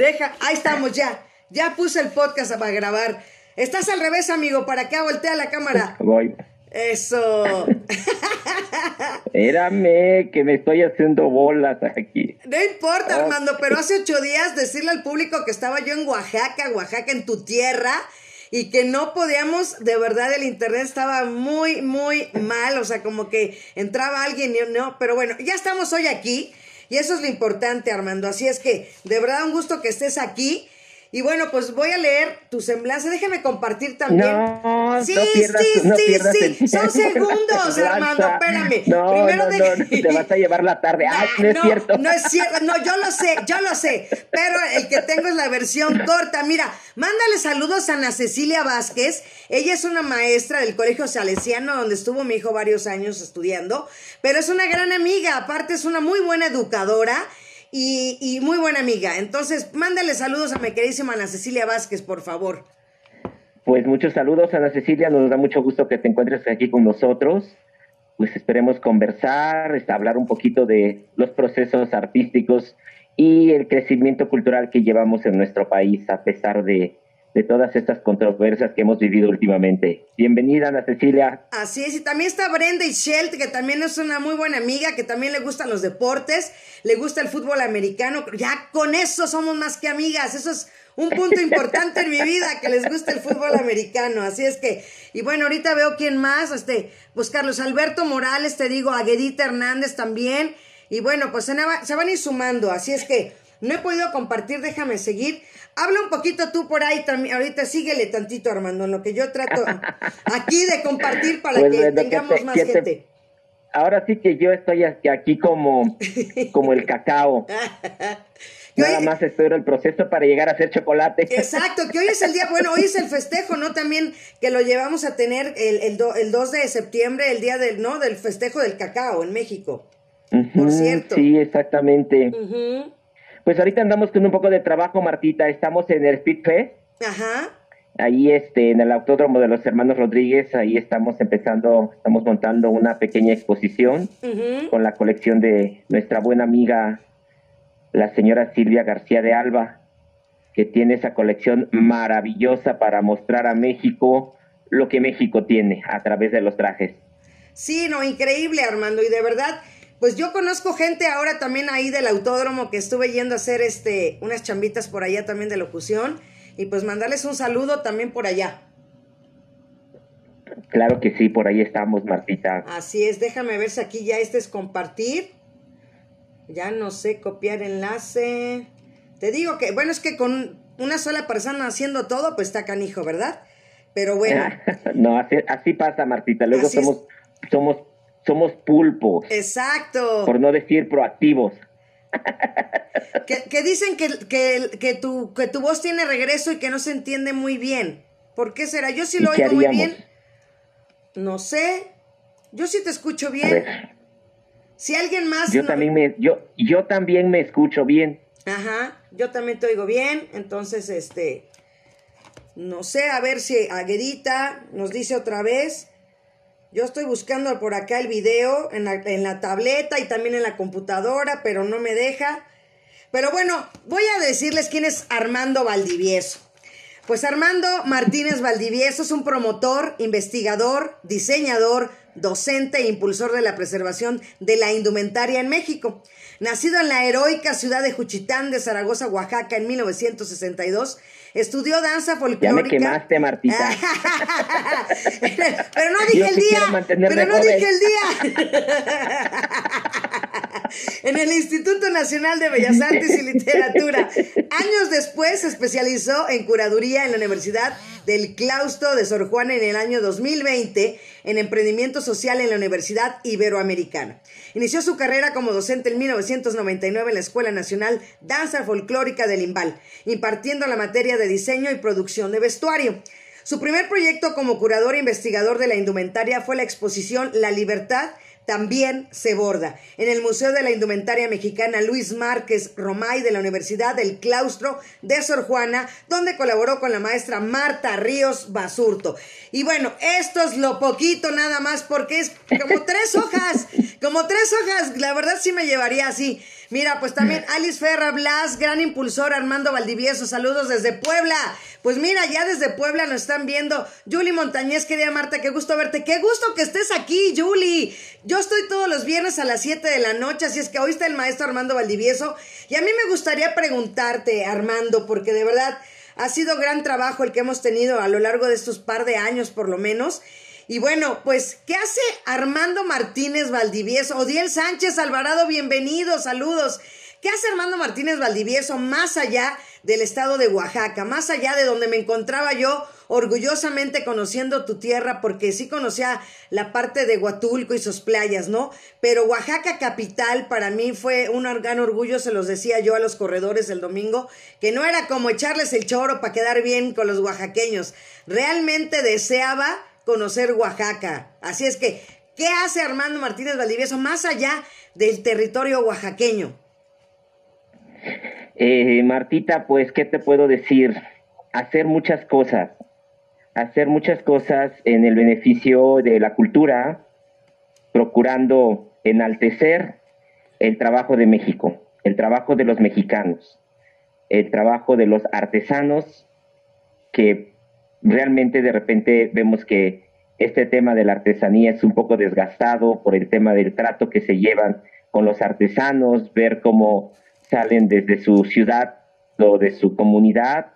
Deja, ahí estamos ya. Ya puse el podcast para grabar. Estás al revés, amigo. ¿Para qué voltea la cámara? Voy. Eso. Espérame, que me estoy haciendo bolas aquí. No importa, Armando, pero hace ocho días decirle al público que estaba yo en Oaxaca, Oaxaca, en tu tierra, y que no podíamos, de verdad, el internet estaba muy, muy mal, o sea, como que entraba alguien y no, pero bueno, ya estamos hoy aquí, y eso es lo importante, Armando. Así es que, de verdad, un gusto que estés aquí. Y bueno, pues voy a leer tu semblanza. Déjame compartir también. Sí, no pierdas, sí, no sí, pierdas sí. el Son segundos, Armando. Espérame. No, Primero no, deja- no, te vas a llevar la tarde. Ah, no es cierto. No es cierto. No, yo lo sé, yo lo sé. Pero el que tengo es la versión corta. Mira, mándale saludos a Ana Cecilia Vázquez. Ella es una maestra del Colegio Salesiano, donde estuvo mi hijo varios años estudiando. Pero es una gran amiga. Aparte, es una muy buena educadora. Y, y muy buena amiga. Entonces, mándale saludos a mi queridísima Ana Cecilia Vázquez, por favor. Pues muchos saludos, Ana Cecilia. Nos da mucho gusto que te encuentres aquí con nosotros. Pues esperemos conversar, hablar un poquito de los procesos artísticos y el crecimiento cultural que llevamos en nuestro país a pesar de, de todas estas controversias que hemos vivido últimamente. Bienvenida, Ana Cecilia. Así es, y también está Brenda y Shelt, que también es una muy buena amiga, que también le gustan los deportes, le gusta el fútbol americano. Ya con eso somos más que amigas, eso es un punto importante en mi vida, que les gusta el fútbol americano. Así es que, y bueno, ahorita veo quién más, este, pues Carlos Alberto Morales, te digo, Aguedita Hernández también. Y bueno, pues se, se van a ir sumando, así es que no he podido compartir, déjame seguir. Habla un poquito tú por ahí también, ahorita síguele tantito Armando, en lo que yo trato aquí de compartir para Pues, que tengamos te- más que te- gente. Ahora sí que yo estoy aquí como, como el cacao. Nada hoy- más espero el proceso para llegar a hacer chocolate. Exacto, que hoy es el día, bueno, hoy es el festejo, ¿no? También que lo llevamos a tener el, el, do- el 2 de septiembre, el día del, ¿no? Del festejo del cacao en México. Por cierto. Sí, exactamente. Ujú. Pues ahorita andamos con un poco de trabajo, Martita. Estamos en el Speed Fest, Ajá. ahí este, en el Autódromo de los Hermanos Rodríguez. Ahí estamos empezando, estamos montando una pequeña exposición con la colección de nuestra buena amiga, la señora Silvia García de Alba, que tiene esa colección maravillosa para mostrar a México lo que México tiene a través de los trajes. Sí, no, increíble, Armando. Y de verdad, pues yo conozco gente ahora también ahí del autódromo que estuve yendo a hacer este unas chambitas por allá también de locución. Y pues mandarles un saludo también por allá. Claro que sí, por ahí estamos, Martita. Así es, déjame ver si aquí ya este es compartir. Ya no sé, copiar enlace. Te digo que, bueno, es que con una sola persona haciendo todo, pues está canijo, ¿verdad? Pero bueno, no, así, así pasa, Martita. Luego Así es. somos, somos, somos pulpos, exacto. por no decir proactivos. Que, que dicen que, que, que, tu, que tu voz tiene regreso y que no se entiende muy bien. ¿Por qué será? Yo sí ¿Y lo oigo muy bien. No sé. Yo sí te escucho bien. Si alguien más... yo no- también me, yo, yo también me escucho bien. Ajá, yo también te oigo bien, entonces, este, no sé, a ver si Aguedita nos dice otra vez. Yo estoy buscando por acá el video en la, en la tableta y también en la computadora, pero no me deja. Pero bueno, voy a decirles quién es Armando Valdivieso. Pues Armando Martínez Valdivieso es un promotor, investigador, diseñador, docente e impulsor de la preservación de la indumentaria en México. Nacido en la heroica ciudad de Juchitán de Zaragoza, Oaxaca, en 1962, estudió danza Ya folclórica. me quemaste, Martita. pero no dije Yo el día. Pero no joven. dije el día. en el Instituto Nacional de Bellas Artes y Literatura. Años después se especializó en curaduría en la Universidad del Claustro de Sor Juana en el año 2020 en emprendimiento social en la Universidad Iberoamericana. Inició su carrera como docente en 1999 en la Escuela Nacional Danza Folclórica del Imbal, impartiendo la materia de diseño y producción de vestuario. Su primer proyecto como curador e investigador de la indumentaria fue la exposición La Libertad también se borda en el Museo de la Indumentaria Mexicana Luis Márquez Romay de la Universidad del Claustro de Sor Juana, donde colaboró con la maestra Marta Ríos Basurto. Y bueno, esto es lo poquito nada más porque es como tres hojas, como tres hojas, la verdad sí me llevaría así. Mira, pues también Alice Ferra Blas, gran impulsor, Armando Valdivieso, saludos desde Puebla. Pues mira, ya desde Puebla nos están viendo. Julie Montañez, querida Marta, qué gusto verte. Qué gusto que estés aquí, Julie. Yo estoy todos los viernes a las 7 de la noche, así es que hoy está el maestro Armando Valdivieso. Y a mí me gustaría preguntarte, Armando, porque de verdad ha sido gran trabajo el que hemos tenido a lo largo de estos par de años, por lo menos. Y bueno, pues, ¿qué hace Armando Martínez Valdivieso? Odiel Sánchez Alvarado, bienvenido, saludos. ¿Qué hace Armando Martínez Valdivieso más allá del estado de Oaxaca, más allá de donde me encontraba yo orgullosamente conociendo tu tierra, porque sí conocía la parte de Huatulco y sus playas, ¿no? Pero Oaxaca capital para mí fue un gran orgullo, se los decía yo a los corredores el domingo, que no era como echarles el choro para quedar bien con los oaxaqueños, realmente deseaba conocer Oaxaca. Así es que, ¿qué hace Armando Martínez Valdivieso más allá del territorio oaxaqueño? Eh, Martita, pues, ¿qué te puedo decir? Hacer muchas cosas, hacer muchas cosas en el beneficio de la cultura, procurando enaltecer el trabajo de México, el trabajo de los mexicanos, el trabajo de los artesanos que realmente de repente vemos que este tema de la artesanía es un poco desgastado por el tema del trato que se llevan con los artesanos, ver cómo salen desde su ciudad o de su comunidad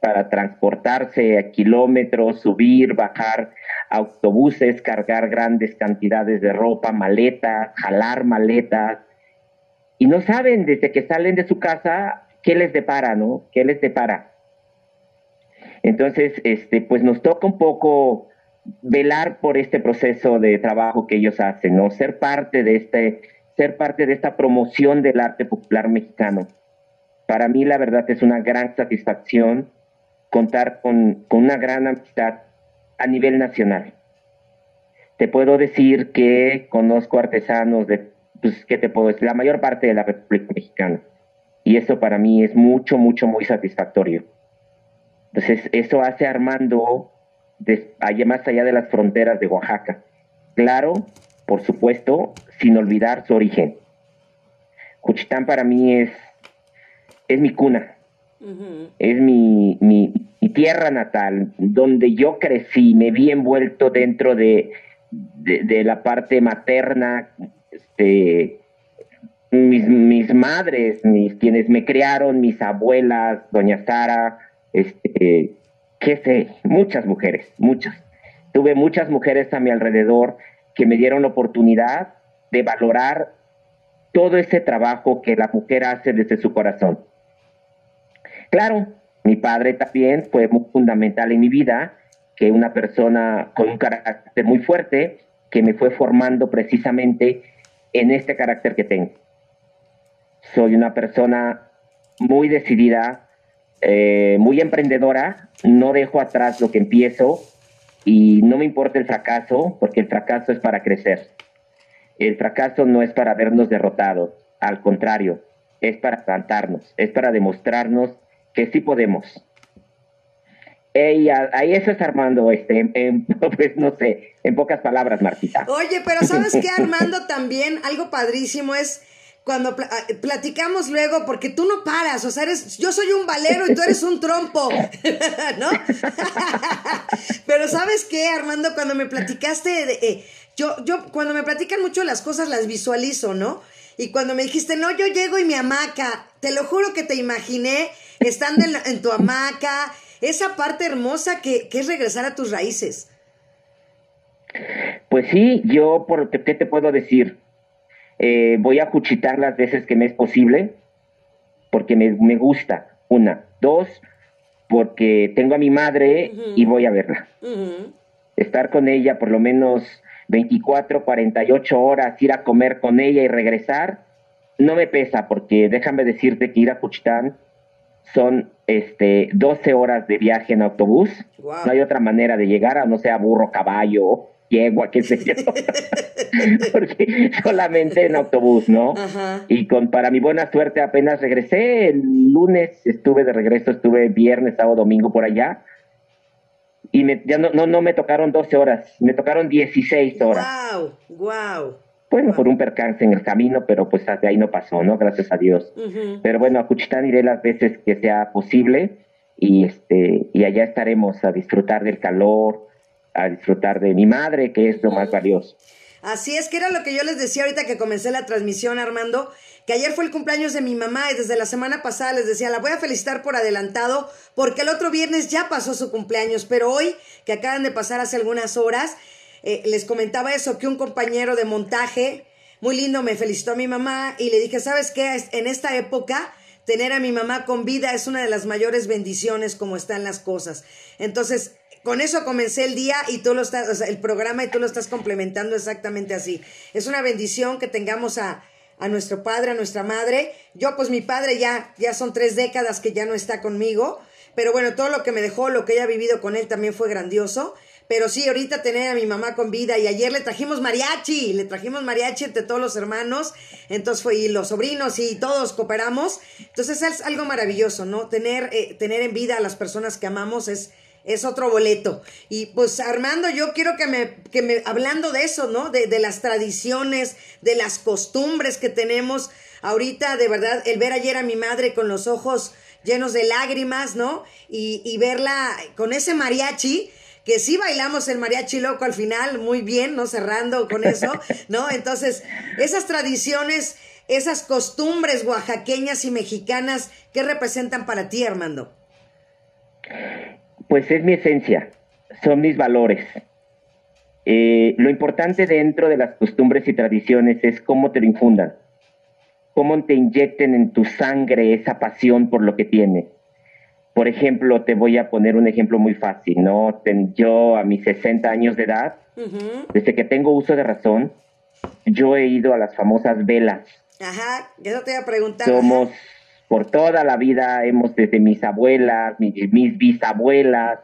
para transportarse a kilómetros, subir, bajar autobuses, cargar grandes cantidades de ropa, maletas, jalar maletas, y no saben desde que salen de su casa qué les depara, ¿no? ¿Qué les depara? Entonces, este, pues nos toca un poco velar por este proceso de trabajo que ellos hacen, ¿no? Ser parte de este, ser parte de esta promoción del arte popular mexicano. Para mí, la verdad, es una gran satisfacción contar con, una gran amistad a nivel nacional. Te puedo decir que conozco artesanos de, pues, ¿qué te puedo decir? La mayor parte de la República Mexicana. Y eso para mí es mucho, mucho, muy satisfactorio. Entonces, eso hace Armando de, allá más allá de las fronteras de Oaxaca. Claro, por supuesto, sin olvidar su origen. Juchitán para mí es, es mi cuna, es mi, mi, tierra natal, donde yo crecí, me vi envuelto dentro de, de, la parte materna, este, mis, mis madres, mis, quienes me criaron, mis abuelas, doña Sara, este, qué sé, muchas mujeres, muchas. Tuve muchas mujeres a mi alrededor que me dieron la oportunidad de valorar todo ese trabajo que la mujer hace desde su corazón. Claro, mi padre también fue muy fundamental en mi vida, que una persona con un carácter muy fuerte, que me fue formando precisamente en este carácter que tengo. Soy una persona muy decidida, eh, muy emprendedora, no dejo atrás lo que empiezo y no me importa el fracaso, porque el fracaso es para crecer. El fracaso no es para vernos derrotados, al contrario, es para plantarnos, es para demostrarnos que sí podemos. Ey, ahí eso es Armando, este, pues no sé, en pocas palabras, Martita. Oye, pero ¿sabes qué, Armando? También algo padrísimo es cuando ah, platicamos luego, porque tú no paras, o sea, eres, yo soy un valero y tú eres un trompo, ¿no? Pero ¿sabes qué, Armando? Cuando me platicaste, de, eh, yo, yo, cuando me platican mucho las cosas, las visualizo, ¿no? Y cuando me dijiste, no, yo llego y mi hamaca, te lo juro que te imaginé estando en, tu hamaca, esa parte hermosa que, que es regresar a tus raíces. Pues sí, yo, por, ¿qué te puedo decir? Eh, voy a cuchitar las veces que me es posible, porque me, gusta, una. Dos, porque tengo a mi madre y voy a verla. Estar con ella por lo menos 24, 48 horas, ir a comer con ella y regresar, no me pesa, porque déjame decirte que ir a Cuchitán son este 12 horas de viaje en autobús. No hay otra manera de llegar, a no sea burro, caballo yegua, qué sé yo. Porque solamente en autobús, ¿no? Y con para mi buena suerte apenas regresé, el lunes estuve de regreso, estuve viernes, sábado, domingo por allá. Y me, ya no, no, no me tocaron 12 horas, me tocaron 16 horas. ¡Wow! ¡Wow! Bueno, por un percance en el camino, pero pues de ahí no pasó, ¿no? Gracias a Dios. Pero bueno, a Cuchitán iré las veces que sea posible y este y allá estaremos a disfrutar del calor, a disfrutar de mi madre, que es lo más valioso. Así es que era lo que yo les decía ahorita que comencé la transmisión, Armando, que ayer fue el cumpleaños de mi mamá y desde la semana pasada les decía, la voy a felicitar por adelantado porque el otro viernes ya pasó su cumpleaños, pero hoy, que acaban de pasar hace algunas horas, eh, les comentaba eso, que un compañero de montaje, muy lindo, me felicitó a mi mamá y le dije, ¿sabes qué? En esta época tener a mi mamá con vida es una de las mayores bendiciones como están las cosas. Entonces, con eso comencé el día y tú lo estás, o sea, el programa y tú lo estás complementando exactamente así. Es una bendición que tengamos a, a nuestro padre, a nuestra madre. Yo, pues mi padre ya, ya son tres décadas que ya no está conmigo, pero bueno, todo lo que me dejó, lo que haya vivido con él también fue grandioso. Pero sí, ahorita tener a mi mamá con vida y ayer le trajimos mariachi, le trajimos mariachi entre todos los hermanos, entonces fue y los sobrinos y todos cooperamos. Entonces es algo maravilloso, ¿no? Tener, eh, tener en vida a las personas que amamos es, es otro boleto. Y pues Armando, yo quiero que me, que me, hablando de eso, ¿no? De, de las tradiciones, de las costumbres que tenemos. Ahorita, de verdad, el ver ayer a mi madre con los ojos llenos de lágrimas, ¿no? Y, y verla con ese mariachi, que sí bailamos el mariachi loco al final, muy bien, ¿no? Cerrando con eso, ¿no? Entonces, esas tradiciones, esas costumbres oaxaqueñas y mexicanas, ¿qué representan para ti, Armando? Pues es mi esencia, son mis valores. Eh, lo importante dentro de las costumbres y tradiciones es cómo te lo infundan, cómo te inyecten en tu sangre esa pasión por lo que tienes. Por ejemplo, te voy a poner un ejemplo muy fácil, ¿no? Yo a mis 60 años de edad, desde que tengo uso de razón, yo he ido a las famosas velas. Ajá, eso te iba a preguntar. Somos por toda la vida hemos desde mis abuelas, mis, bisabuelas,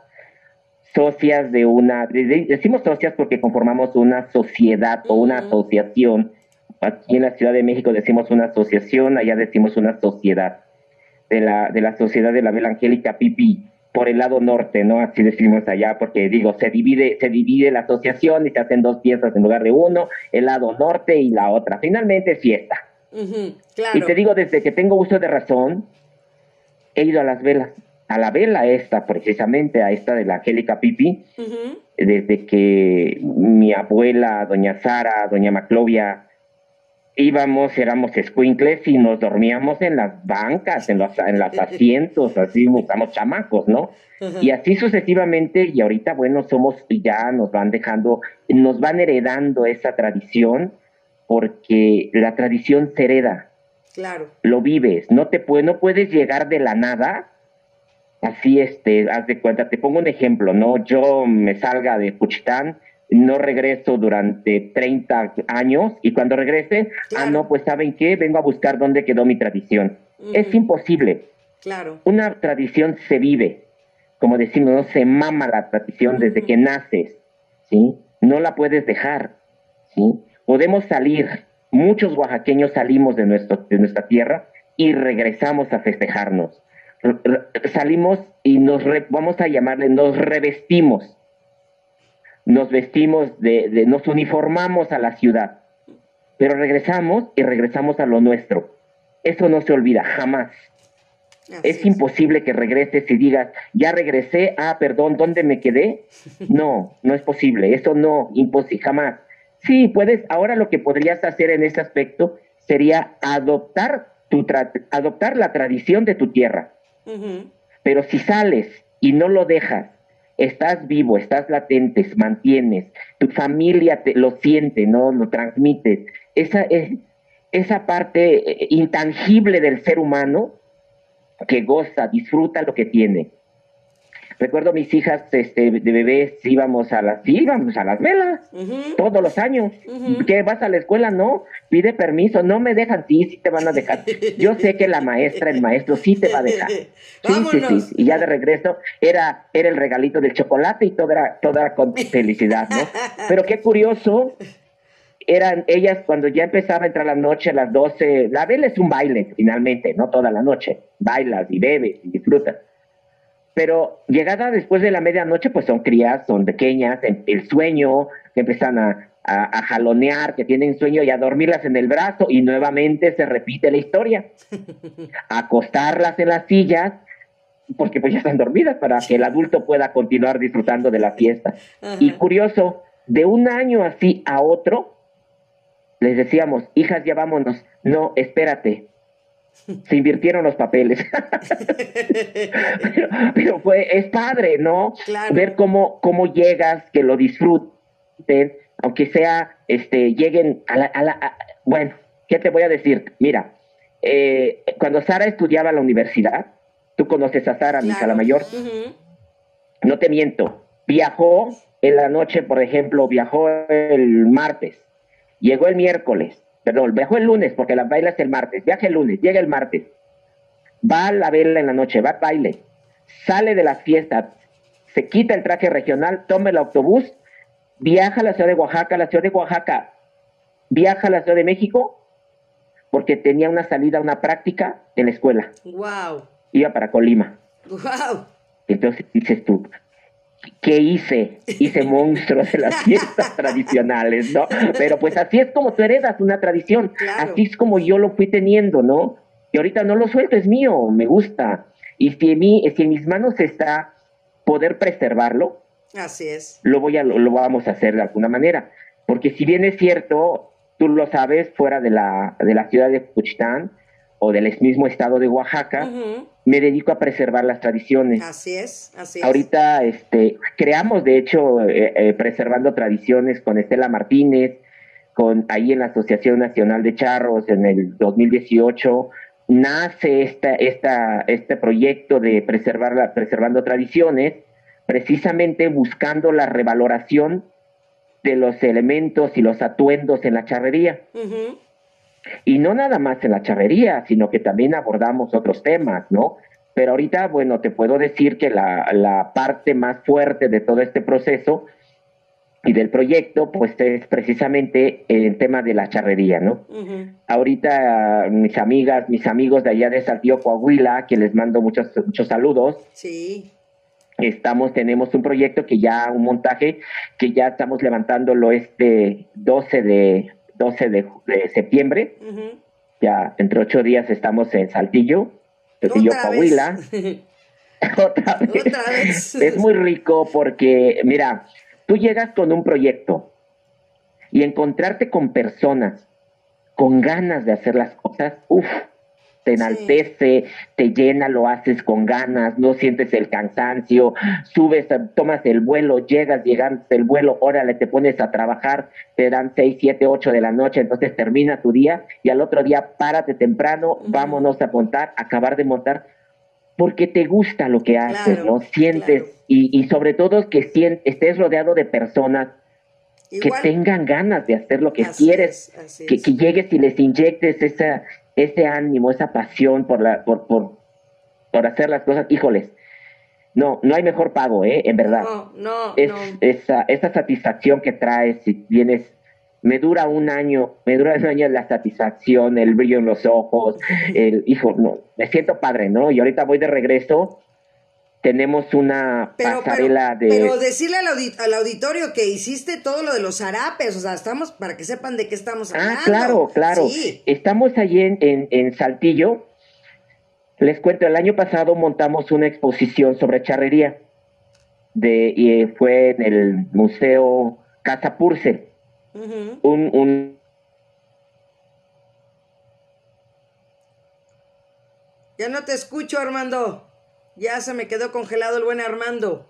socias de una, decimos socias porque conformamos una sociedad o una asociación. Aquí en la Ciudad de México decimos una asociación, allá decimos una sociedad de la, de la sociedad de la Vela Angélica Pipi por el lado norte, ¿no? Así decimos allá, porque digo, se divide, se divide la asociación y se hacen dos piezas en lugar de uno, el lado norte y la otra. Finalmente fiesta. Y te digo, desde que tengo uso de razón, he ido a las velas, a la vela esta, precisamente, a esta de la Angélica Pipi, desde que mi abuela, doña Sara, doña Maclovia, íbamos, éramos escuincles y nos dormíamos en las bancas, en los, en los asientos, así, estamos chamacos, ¿no? Y así sucesivamente, y ahorita, bueno, somos, ya nos van dejando, nos van heredando esa tradición, porque la tradición se hereda. Claro. Lo vives, no te puede, no puedes llegar de la nada. Así este, haz de cuenta, te pongo un ejemplo, ¿no? Yo me salga de Puchitán, no regreso durante 30 años y cuando regrese, ah, no, pues ¿saben qué? Vengo a buscar dónde quedó mi tradición. Es imposible. Claro. Una tradición se vive, como decimos, no se mama la tradición desde que naces, ¿sí? No la puedes dejar, ¿sí? Podemos salir, muchos oaxaqueños salimos de, nuestro, de nuestra tierra y regresamos a festejarnos. salimos y nos, vamos a llamarle, nos revestimos, nos vestimos, de, nos uniformamos a la ciudad, pero regresamos y regresamos a lo nuestro. Eso no se olvida, jamás. es, imposible que regreses y digas, ya regresé, ah, perdón, ¿dónde me quedé? No, no es posible, eso no, imposible, jamás. Sí, puedes, ahora lo que podrías hacer en ese aspecto sería adoptar, tu adoptar la tradición de tu tierra. Pero si sales y no lo dejas, estás vivo, estás latente, mantienes, tu familia te, lo siente, ¿no? Lo transmites. Esa, es, esa parte eh, intangible del ser humano que goza, disfruta lo que tiene. Recuerdo mis hijas este, de bebés íbamos a las, íbamos a las velas todos los años. ¿Qué vas a la escuela? No, pide permiso, no me dejan, sí, sí te van a dejar. Yo sé que la maestra, el maestro sí te va a dejar. Sí, sí, sí. Y ya de regreso era, era el regalito del chocolate y todo era, toda con felicidad, ¿no? Pero qué curioso eran ellas cuando ya empezaba a entrar la noche a las 12, la vela es un baile finalmente, no toda la noche, bailas y bebes y disfrutas pero llegada después de la medianoche, pues son crías, son pequeñas, el sueño, empiezan a, a, jalonear, que tienen sueño y a dormirlas en el brazo y nuevamente se repite la historia. Acostarlas en las sillas porque pues ya están dormidas para que el adulto pueda continuar disfrutando de la fiesta. Y curioso, de un año así a otro, les decíamos, hijas, ya vámonos. No, espérate. Se invirtieron los papeles. pero, fue, es padre, ¿no? Ver cómo, cómo llegas, que lo disfruten, aunque sea, este, lleguen a la, a la bueno, ¿qué te voy a decir? Mira, eh, cuando Sara estudiaba en la universidad, tú conoces a Sara, mi hija la mayor, no te miento, viajó en la noche, por ejemplo, viajó el martes, llegó el miércoles, perdón, viajó el lunes, porque la baila es el martes, viaja el lunes, llega el martes, va a la vela en la noche, va al baile, sale de la fiesta, se quita el traje regional, toma el autobús viaja a la ciudad de Oaxaca, la ciudad de Oaxaca viaja a la ciudad de México porque tenía una salida, una práctica en la escuela. Wow. Iba para Colima. Wow. Entonces dices tú, ¿qué hice? Hice monstruos de las fiestas tradicionales, ¿no? Pero pues así es como tú heredas una tradición. Así es como yo lo fui teniendo, ¿no? Y ahorita no lo suelto, es mío, me gusta. Y si en, mí, si en mis manos está poder preservarlo, Así es. Lo, voy a, lo, vamos a hacer de alguna manera. Porque si bien es cierto, tú lo sabes, fuera de la, de la ciudad de Puchitán o del mismo estado de Oaxaca, me dedico a preservar las tradiciones. Así es, así es. Ahorita este, creamos, de hecho, eh, eh, preservando tradiciones con Estela Martínez, con ahí en la Asociación Nacional de Charros en el 2018 nace esta, esta, este proyecto de preservar la, preservando tradiciones precisamente buscando la revaloración de los elementos y los atuendos en la charrería. Y no nada más en la charrería, sino que también abordamos otros temas, ¿no? Pero ahorita, bueno, te puedo decir que la, parte más fuerte de todo este proceso y del proyecto, pues es precisamente el tema de la charrería, ¿no? Ahorita mis amigas, mis amigos de allá de Saltillo, Coahuila, que les mando muchos, muchos saludos. Sí Estamos, tenemos un proyecto que ya, un montaje que ya estamos levantándolo este 12 de, 12 de, septiembre. Ya entre ocho días estamos en Saltillo, Saltillo, Coahuila. ¿Otra, vez? ¿Otra vez? Es muy rico porque, mira, tú llegas con un proyecto y encontrarte con personas con ganas de hacer las cosas, uff, te enaltece, te llena, lo haces con ganas, no sientes el cansancio, subes, tomas el vuelo, llegas, llegas el vuelo, órale, te pones a trabajar, te dan seis, siete, ocho de la noche, entonces termina tu día y al otro día párate temprano, vámonos a montar, acabar de montar, porque te gusta lo que haces, ¿no? Sientes y, y sobre todo que sientes, estés rodeado de personas que tengan ganas de hacer lo que quieres, que, que, llegues y les inyectes esa, ese ánimo, esa pasión por, la, por, por, por hacer las cosas, híjoles, no, no hay mejor pago, ¿eh? En verdad. No, no, es, Esa, esa satisfacción que traes si vienes, me dura un año, me dura un año la satisfacción, el brillo en los ojos, el, hijo, no, me siento padre, ¿no? Y ahorita voy de regreso tenemos una pasarela de... Pero decirle al, auditorio que hiciste todo lo de los zarapes, o sea, estamos para que sepan de qué estamos ah, hablando. Ah, claro, claro. Estamos allí en, en, Saltillo. Les cuento, el año pasado montamos una exposición sobre charrería. De, y fue en el Museo Casa Purcell. un, un Ya no te escucho, Armando. Ya se me quedó congelado el buen Armando.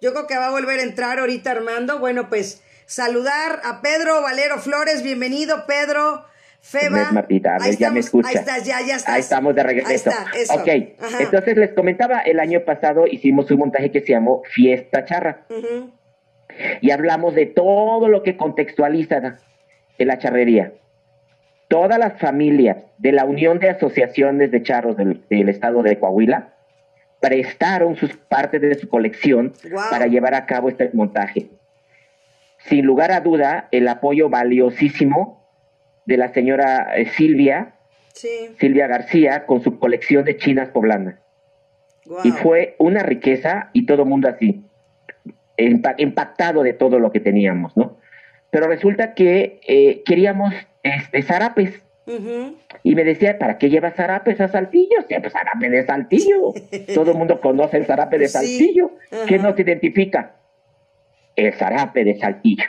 Yo creo que va a volver a entrar ahorita Armando. Bueno, pues saludar a Pedro Valero Flores. Bienvenido, Pedro. Feba. Martita, ahí ya me escucha. Ahí estás, ya, ya estás. Ahí estamos de regreso. Ahí está, eso. Ok, entonces les comentaba, el año pasado hicimos un montaje que se llamó Fiesta Charra. Y hablamos de todo lo que contextualiza en la charrería todas las familias de la Unión de Asociaciones de Charros del, Estado de Coahuila prestaron sus partes de su colección para llevar a cabo este montaje. Sin lugar a duda, el apoyo valiosísimo de la señora eh, Silvia, Silvia García, con su colección de chinas poblanas. Y fue una riqueza y todo el mundo así, impactado de todo lo que teníamos, ¿no? pero resulta que eh, queríamos este, zarapes. Y me decía, ¿para qué llevas zarapes a Saltillo? Sí, pues zarape de Saltillo. Todo el mundo conoce el zarape de Saltillo. ¿Qué nos identifica? El zarape de Saltillo.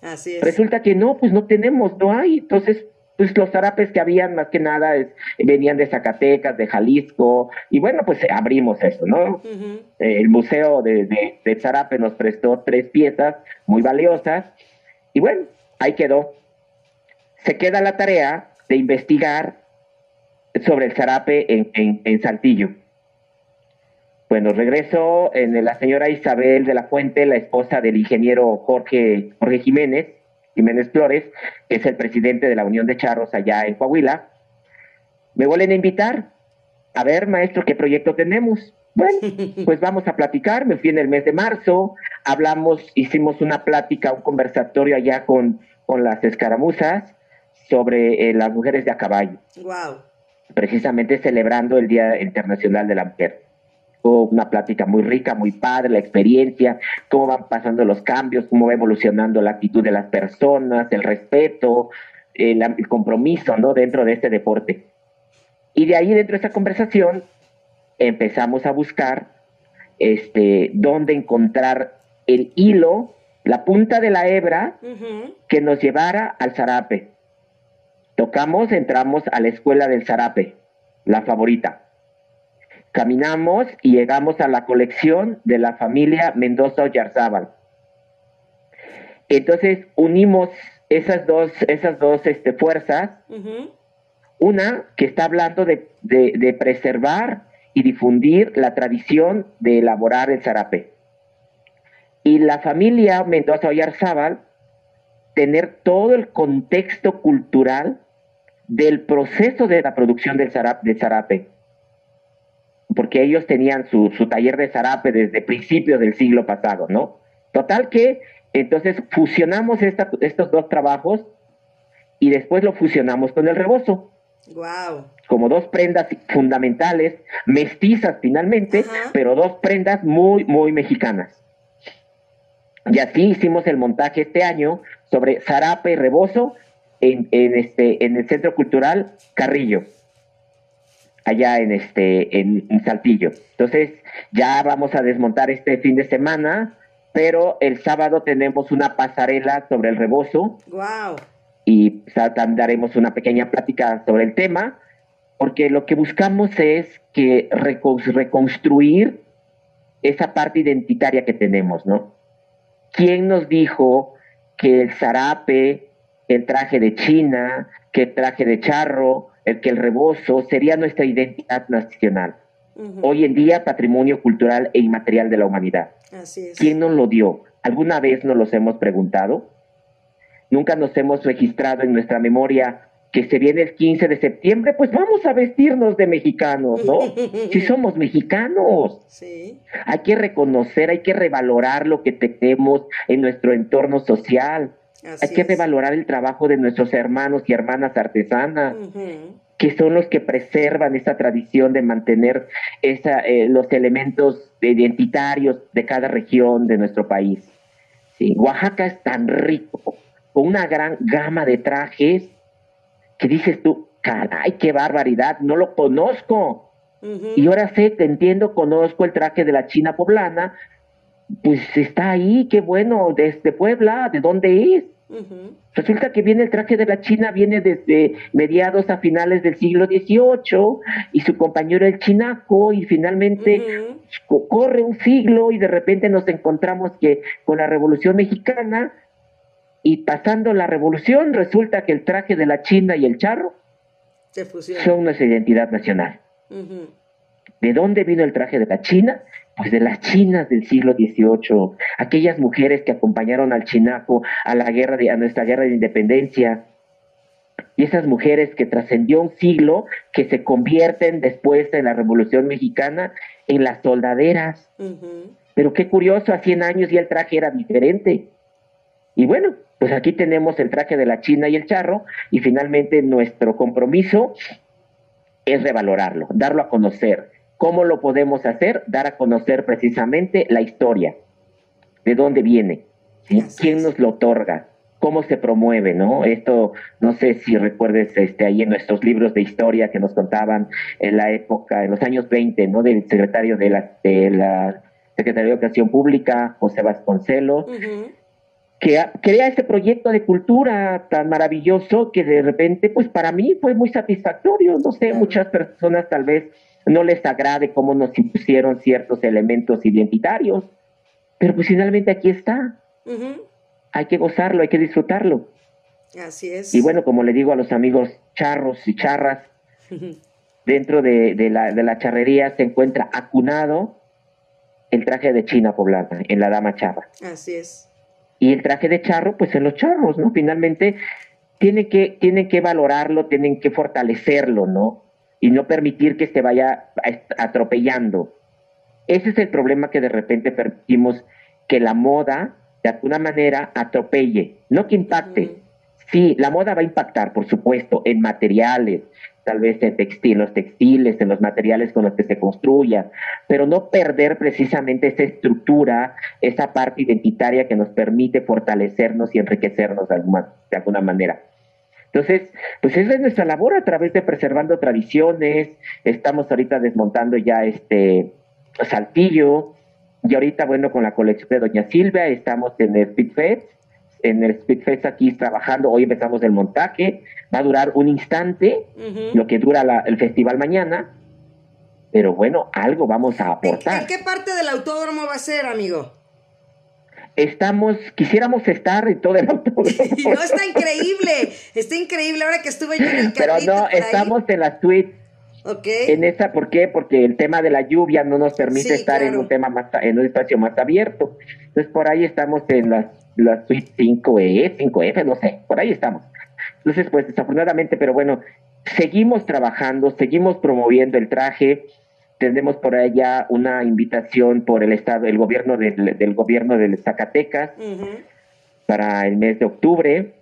Así es. Resulta que no, pues no tenemos, no hay. Entonces, pues los zarapes que habían más que nada venían de Zacatecas, de Jalisco, y bueno, pues abrimos eso, ¿no? El museo de, de, de, zarape nos prestó tres piezas muy valiosas, y bueno, ahí quedó. Se queda la tarea de investigar sobre el zarape en, en, en Saltillo. Bueno, regreso en la señora Isabel de la Fuente, la esposa del ingeniero Jorge, Jorge Jiménez, Jiménez Flores, que es el presidente de la Unión de Charros allá en Coahuila. Me vuelven a invitar. A ver, maestro, ¿qué proyecto tenemos? Bueno, pues vamos a platicar. Me fui en el mes de marzo, hablamos, hicimos una plática, un conversatorio allá con, con las escaramuzas sobre eh, las mujeres de a caballo. Wow. Precisamente celebrando el Día Internacional de la Mujer una plática muy rica, muy padre, la experiencia, cómo van pasando los cambios, cómo va evolucionando la actitud de las personas, el respeto, el, el compromiso, ¿no? Dentro de este deporte. Y de ahí, dentro de esa conversación, empezamos a buscar este, dónde encontrar el hilo, la punta de la hebra que nos llevara al zarape. Tocamos, entramos a la escuela del zarape, la favorita. Caminamos y llegamos a la colección de la familia Mendoza Oyarzábal. Entonces unimos esas dos, esas dos este, fuerzas. Una que está hablando de, de, preservar y difundir la tradición de elaborar el zarape. Y la familia Mendoza Oyarzábal tener todo el contexto cultural del proceso de la producción del zarape, del zarape porque ellos tenían su, su taller de zarape desde principios del siglo pasado, ¿no? Total que entonces fusionamos estos dos trabajos y después lo fusionamos con el rebozo. Wow. Como dos prendas fundamentales, mestizas finalmente, pero dos prendas muy, muy mexicanas. Y así hicimos el montaje este año sobre zarape y rebozo en, en, este, en el Centro Cultural Carrillo allá en este en, Saltillo. Entonces, ya vamos a desmontar este fin de semana, pero el sábado tenemos una pasarela sobre el rebozo. Wow. Y daremos una pequeña plática sobre el tema, porque lo que buscamos es que reconstruir esa parte identitaria que tenemos, ¿no? ¿Quién nos dijo que el zarape, el traje de China, que el traje de charro, el que el rebozo sería nuestra identidad nacional. Hoy en día, patrimonio cultural e inmaterial de la humanidad. Así es. ¿Quién nos lo dio? ¿Alguna vez nos los hemos preguntado? Nunca nos hemos registrado en nuestra memoria que se viene el 15 de septiembre, pues vamos a vestirnos de mexicanos, ¿no? si somos mexicanos. Sí. Hay que reconocer, hay que revalorar lo que tenemos en nuestro entorno social. Hay que revalorar el trabajo de nuestros hermanos y hermanas artesanas, que son los que preservan esa tradición de mantener esa, eh, los elementos identitarios de cada región de nuestro país. Sí, Oaxaca es tan rico, con una gran gama de trajes, que dices tú, caray, qué barbaridad, no lo conozco. Y ahora sé, te entiendo, conozco el traje de la China poblana, pues está ahí, qué bueno, desde Puebla, ¿de dónde es? Resulta que viene el traje de la China, viene desde mediados a finales del siglo XVIII y su compañero el chinaco y finalmente corre un siglo y de repente nos encontramos que con la Revolución Mexicana y pasando la revolución resulta que el traje de la China y el charro son nuestra identidad nacional. ¿De dónde vino el traje de la China? Pues de las chinas del siglo XVIII, aquellas mujeres que acompañaron al chinaco a la guerra de, a nuestra guerra de independencia, y esas mujeres que trascendió un siglo, que se convierten después de la Revolución Mexicana en las soldaderas. Pero qué curioso, a 100 años ya el traje era diferente. Y bueno, pues aquí tenemos el traje de la China y el charro, y finalmente nuestro compromiso es revalorarlo, darlo a conocer, ¿Cómo lo podemos hacer? Dar a conocer precisamente la historia, de dónde viene, quién nos lo otorga, cómo se promueve, ¿no? Esto, no sé si recuerdes este, ahí en nuestros libros de historia que nos contaban en la época, en los años 20, ¿no? Del secretario de la, de la Secretaría de Educación Pública, José Vasconcelos, que crea este proyecto de cultura tan maravilloso que de repente, pues para mí fue muy satisfactorio. No sé, muchas personas tal vez no les agrade cómo nos impusieron ciertos elementos identitarios, pero pues finalmente aquí está hay que gozarlo, hay que disfrutarlo. Así es. Y bueno, como le digo a los amigos charros y charras, dentro de, la, de la charrería se encuentra acunado el traje de China poblana, en la dama charra. Así es. Y el traje de charro, pues en los charros, ¿no? Finalmente, tienen que, tienen que valorarlo, tienen que fortalecerlo, ¿no? Y no permitir que se vaya atropellando. Ese es el problema que de repente permitimos que la moda de alguna manera atropelle, no que impacte. Sí, la moda va a impactar, por supuesto, en materiales, tal vez en textil, los textiles, en los materiales con los que se construya, pero no perder precisamente esa estructura, esa parte identitaria que nos permite fortalecernos y enriquecernos de alguna, de alguna manera. Entonces, pues esa es nuestra labor a través de preservando tradiciones. Estamos ahorita desmontando ya este Saltillo, y ahorita, bueno, con la colección de Doña Silvia, estamos en el Speedfest, en el Speedfest aquí trabajando, hoy empezamos el montaje, va a durar un instante, lo que dura el festival mañana, pero bueno, algo vamos a aportar. ¿En, qué parte del autódromo va a ser, amigo? Estamos, quisiéramos estar en todo el autódromo. no, está increíble, está increíble ahora que estuve yo en el Pero no, estamos en la suite en esa, ¿por qué? Porque el tema de la lluvia no nos permite estar en un tema más, en un espacio más abierto. Entonces por ahí estamos en las, la suite 5E, 5F, no sé, por ahí estamos. Entonces, pues desafortunadamente, pero bueno, seguimos trabajando, seguimos promoviendo el traje. Tenemos por allá una invitación por el estado, el gobierno del, del gobierno de Zacatecas para el mes de octubre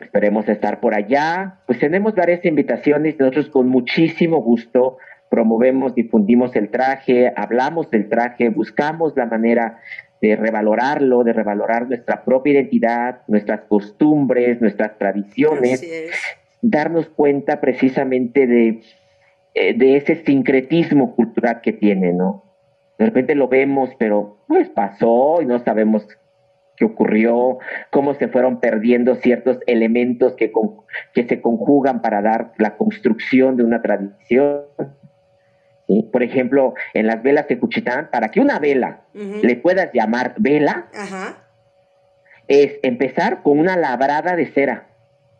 Esperemos estar por allá. Pues tenemos varias invitaciones. Nosotros con muchísimo gusto promovemos, difundimos el traje, hablamos del traje, buscamos la manera de revalorarlo, de revalorar nuestra propia identidad, nuestras costumbres, nuestras tradiciones, darnos cuenta precisamente de, eh, de ese sincretismo cultural que tiene, ¿no? De repente lo vemos, pero pues pasó y no sabemos qué ocurrió, cómo se fueron perdiendo ciertos elementos que, que se conjugan para dar la construcción de una tradición. Por ejemplo, en las velas de Cuchitán, para que una vela le puedas llamar vela, es empezar con una labrada de cera.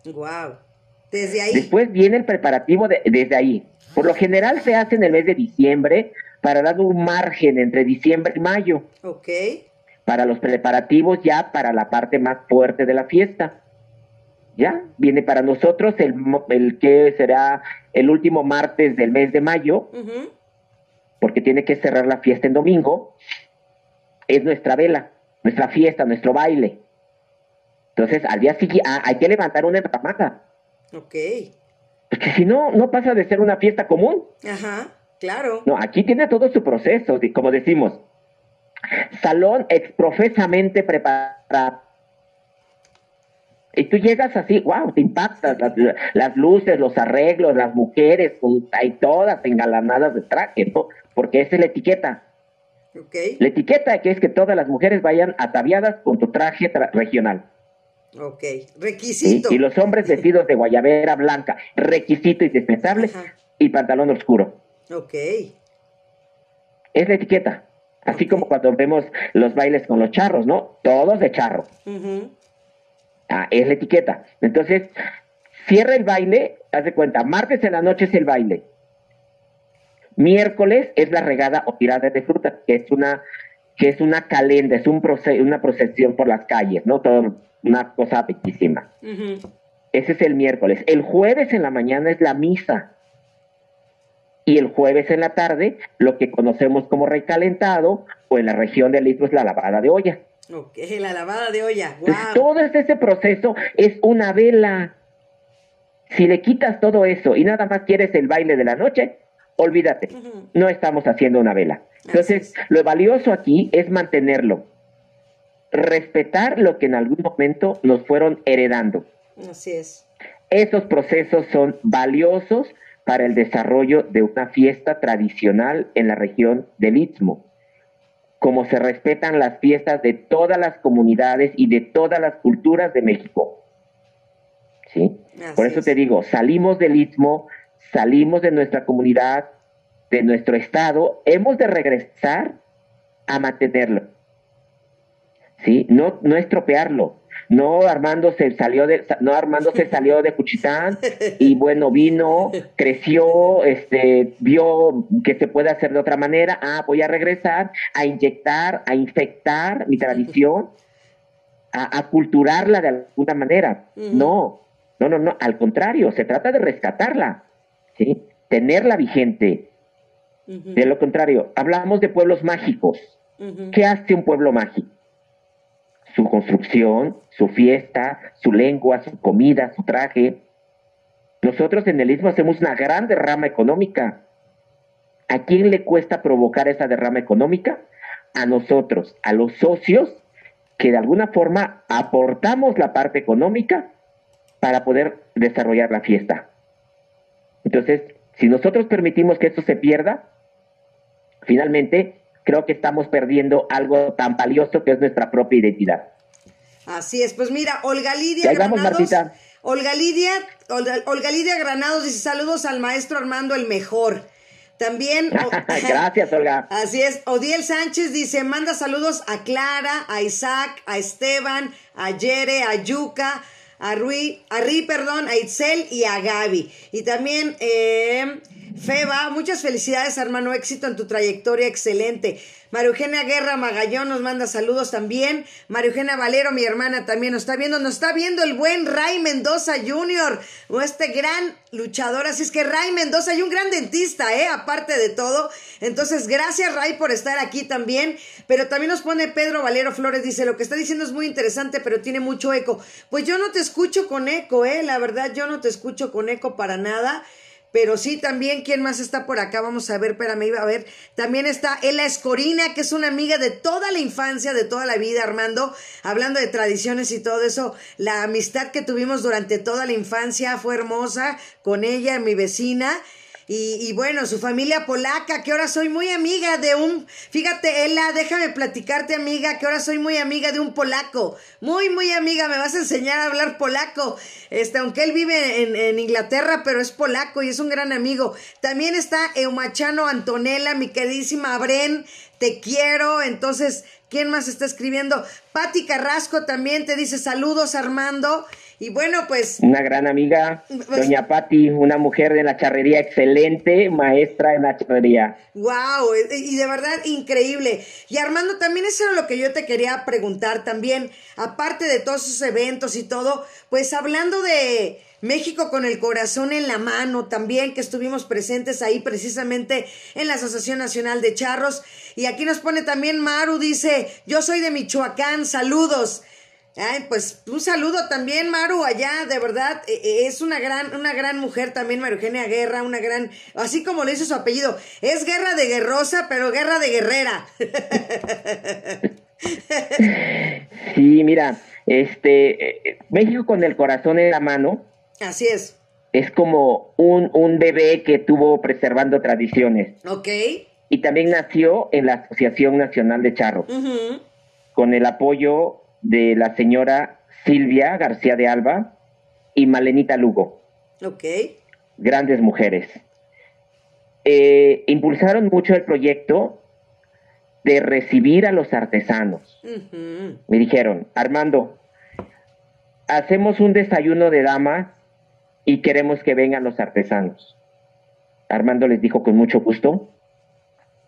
Wow. Desde ahí. Después viene el preparativo desde ahí. Por lo general se hace en el mes de diciembre para dar un margen entre diciembre y mayo. Ok para los preparativos ya para la parte más fuerte de la fiesta. Ya, viene para nosotros el, el que será el último martes del mes de mayo, porque tiene que cerrar la fiesta en domingo. Es nuestra vela, nuestra fiesta, nuestro baile. Entonces, al día siguiente hay que levantar una enramada. Ok. Porque si no, no pasa de ser una fiesta común. Ajá, claro. No, aquí tiene todo su proceso, como decimos, salón exprofesamente preparado. Y tú llegas así, wow, te impactas, las, luces, los arreglos, las mujeres, hay todas engalanadas de traje, ¿no? Porque esa es la etiqueta. Okay. La etiqueta que es que todas las mujeres vayan ataviadas con tu traje regional. Ok, requisito. Y, los hombres vestidos de guayabera blanca, requisito indispensable, y pantalón oscuro. Ok. Es la etiqueta. Así como cuando vemos los bailes con los charros, ¿no? Todos de charro. Ah, es la etiqueta. Entonces, cierra el baile, haz de cuenta, martes en la noche es el baile. Miércoles es la regada o tirada de fruta, que es una, que es una calenda, es un una procesión por las calles, ¿no? Todo, una cosa bellísima. Ese es el miércoles. El jueves en la mañana es la misa y el jueves en la tarde lo que conocemos como recalentado o en la región del litro es la lavada de olla. Ok, la lavada de olla. Wow. todo ese proceso es una vela. Si le quitas todo eso y nada más quieres el baile de la noche, olvídate, no estamos haciendo una vela. Entonces, lo valioso aquí es mantenerlo. Respetar lo que en algún momento nos fueron heredando. Así es. Esos procesos son valiosos para el desarrollo de una fiesta tradicional en la región del Istmo, como se respetan las fiestas de todas las comunidades y de todas las culturas de México. ¿Sí? Por eso te digo, salimos del Istmo, salimos de nuestra comunidad, de nuestro estado, hemos de regresar a mantenerlo. ¿Sí? No, no estropearlo. No Armando se salió de, no Armando se salió de Cuchitán y bueno, vino, creció, este, vio que se puede hacer de otra manera. Ah, voy a regresar a inyectar, a infectar mi tradición, a, a culturarla de alguna manera. No, no, no, no, al contrario, se trata de rescatarla, ¿sí? Tenerla vigente. De lo contrario, hablamos de pueblos mágicos. ¿Qué hace un pueblo mágico? Su construcción, su fiesta, su lengua, su comida, su traje. Nosotros en el Istmo hacemos una gran derrama económica. ¿A quién le cuesta provocar esa derrama económica? A nosotros, a los socios, que de alguna forma aportamos la parte económica para poder desarrollar la fiesta. Entonces, si nosotros permitimos que esto se pierda, finalmente creo que estamos perdiendo algo tan valioso que es nuestra propia identidad. Así es, pues mira, Olga Lidia Granados. Olga Lidia, Olga, Lidia Granados dice saludos al maestro Armando el mejor. También. Gracias, Olga. Así es. Odiel Sánchez dice: manda saludos a Clara, a Isaac, a Esteban, a Yere, a Yuka, a Rui, a Ri, perdón, a Itzel y a Gaby. Y también eh, Feba, muchas felicidades, hermano, éxito en tu trayectoria, excelente. María Eugenia Guerra Magallón nos manda saludos también. María Eugenia Valero, mi hermana, también nos está viendo. Nos está viendo el buen Ray Mendoza Jr., este gran luchador. Así es que Ray Mendoza y un gran dentista, ¿eh? Aparte de todo. Entonces, gracias Ray por estar aquí también. Pero también nos pone Pedro Valero Flores, dice, lo que está diciendo es muy interesante, pero tiene mucho eco. Pues yo no te escucho con eco, ¿eh? La verdad, yo no te escucho con eco para nada. Pero sí, también, ¿quién más está por acá? Vamos a ver, espérame, iba a ver. También está Ela Escorina, que es una amiga de toda la infancia, de toda la vida, Armando. Hablando de tradiciones y todo eso, la amistad que tuvimos durante toda la infancia fue hermosa con ella, mi vecina. Y, bueno, su familia polaca, que ahora soy muy amiga de un, fíjate, Ela, déjame platicarte, amiga, que ahora soy muy amiga de un polaco. Muy, muy amiga, me vas a enseñar a hablar polaco. Este, aunque él vive en, en Inglaterra, pero es polaco y es un gran amigo. También está Eumachano Antonella, mi queridísima Bren, te quiero. Entonces, ¿quién más está escribiendo? Patti Carrasco también te dice saludos, Armando. Y bueno, pues... Una gran amiga, pues, doña Patti, una mujer de la charrería excelente, maestra en la charrería. Wow, y de verdad increíble. Y Armando, también eso era lo que yo te quería preguntar también, aparte de todos esos eventos y todo, pues hablando de México con el corazón en la mano también, que estuvimos presentes ahí precisamente en la Asociación Nacional de Charros. Y aquí nos pone también Maru, dice, yo soy de Michoacán, saludos. Ay, pues un saludo también, Maru, allá, de verdad, e, e, es una gran, una gran mujer también, Maru Eugenia Guerra, una gran, así como le hizo su apellido, es guerra de guerrosa, pero guerra de guerrera. Sí, mira, este, México con el corazón en la mano. Así es. Es como un, un bebé que tuvo preservando tradiciones. Ok. Y también nació en la Asociación Nacional de Charros, con el apoyo de la señora Silvia García de Alba y Malenita Lugo. Ok. Grandes mujeres. Eh, impulsaron mucho el proyecto de recibir a los artesanos. Me dijeron, Armando, hacemos un desayuno de damas y queremos que vengan los artesanos. Armando les dijo con mucho gusto,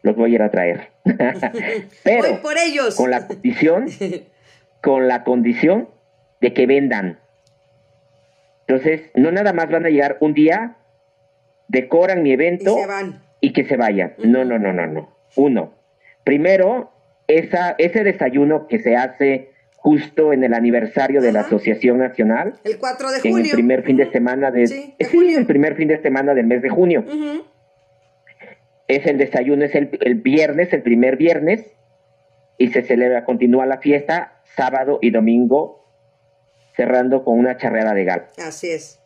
los voy a ir a traer. Pero por ellos. con la condición con la condición de que vendan. Entonces, no nada más van a llegar un día, decoran mi evento y, que se vayan. No, no, no, no, no. Uno, primero, esa, ese desayuno que se hace justo en el aniversario de la Asociación Nacional. El 4 de junio. En el primer fin de semana de, sí, el primer fin de semana del mes de junio. Es el desayuno, es el, el, viernes, el primer viernes, y se celebra, continúa la fiesta sábado y domingo, cerrando con una charreada de gal. Así es.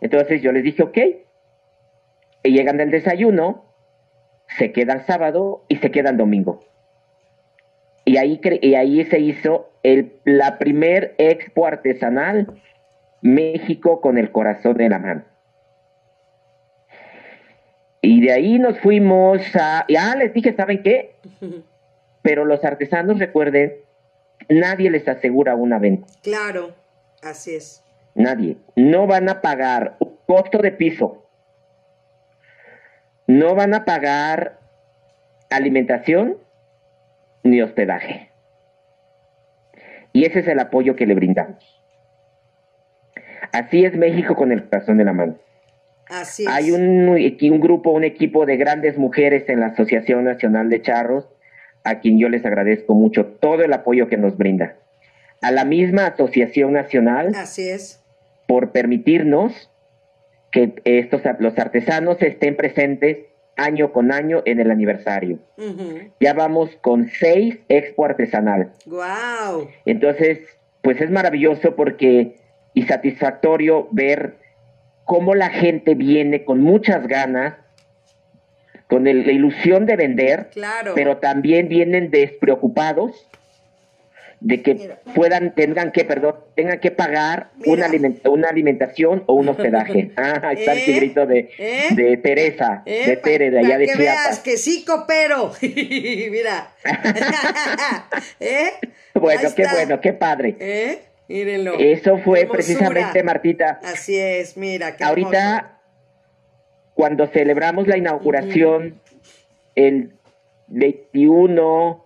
Entonces yo les dije, ok, y llegan del desayuno, se quedan sábado y se quedan domingo. Y ahí, y ahí se hizo el, la primer expo artesanal México con el corazón en la mano. Y de ahí nos fuimos a... Ya les dije, ¿saben qué? Pero los artesanos, recuerden, nadie les asegura una venta. Claro, así es. Nadie. No van a pagar un costo de piso. No van a pagar alimentación ni hospedaje. Y ese es el apoyo que le brindamos. Así es México con el corazón de la mano. Así es. Hay un, un grupo, un equipo de grandes mujeres en la Asociación Nacional de Charros, a quien yo les agradezco mucho todo el apoyo que nos brinda. A la misma Asociación Nacional. Así es. Por permitirnos que estos los artesanos estén presentes año con año en el aniversario. Ya vamos con seis expo artesanal. Wow. Entonces, pues es maravilloso porque y satisfactorio ver cómo la gente viene con muchas ganas, con la ilusión de vender, pero también vienen despreocupados de que puedan, tengan que, perdón, tengan que pagar una, una alimentación o un hospedaje. Ah, está el grito de, ¿Eh? de Teresa, de Tere, de allá de que veas que sí coopero. Mira. ¿Eh? Bueno, qué bueno, qué padre. ¿Eh? Mírenlo. Eso fue precisamente, Martita. Así es, mira. Qué Ahorita, cuando celebramos la inauguración el 21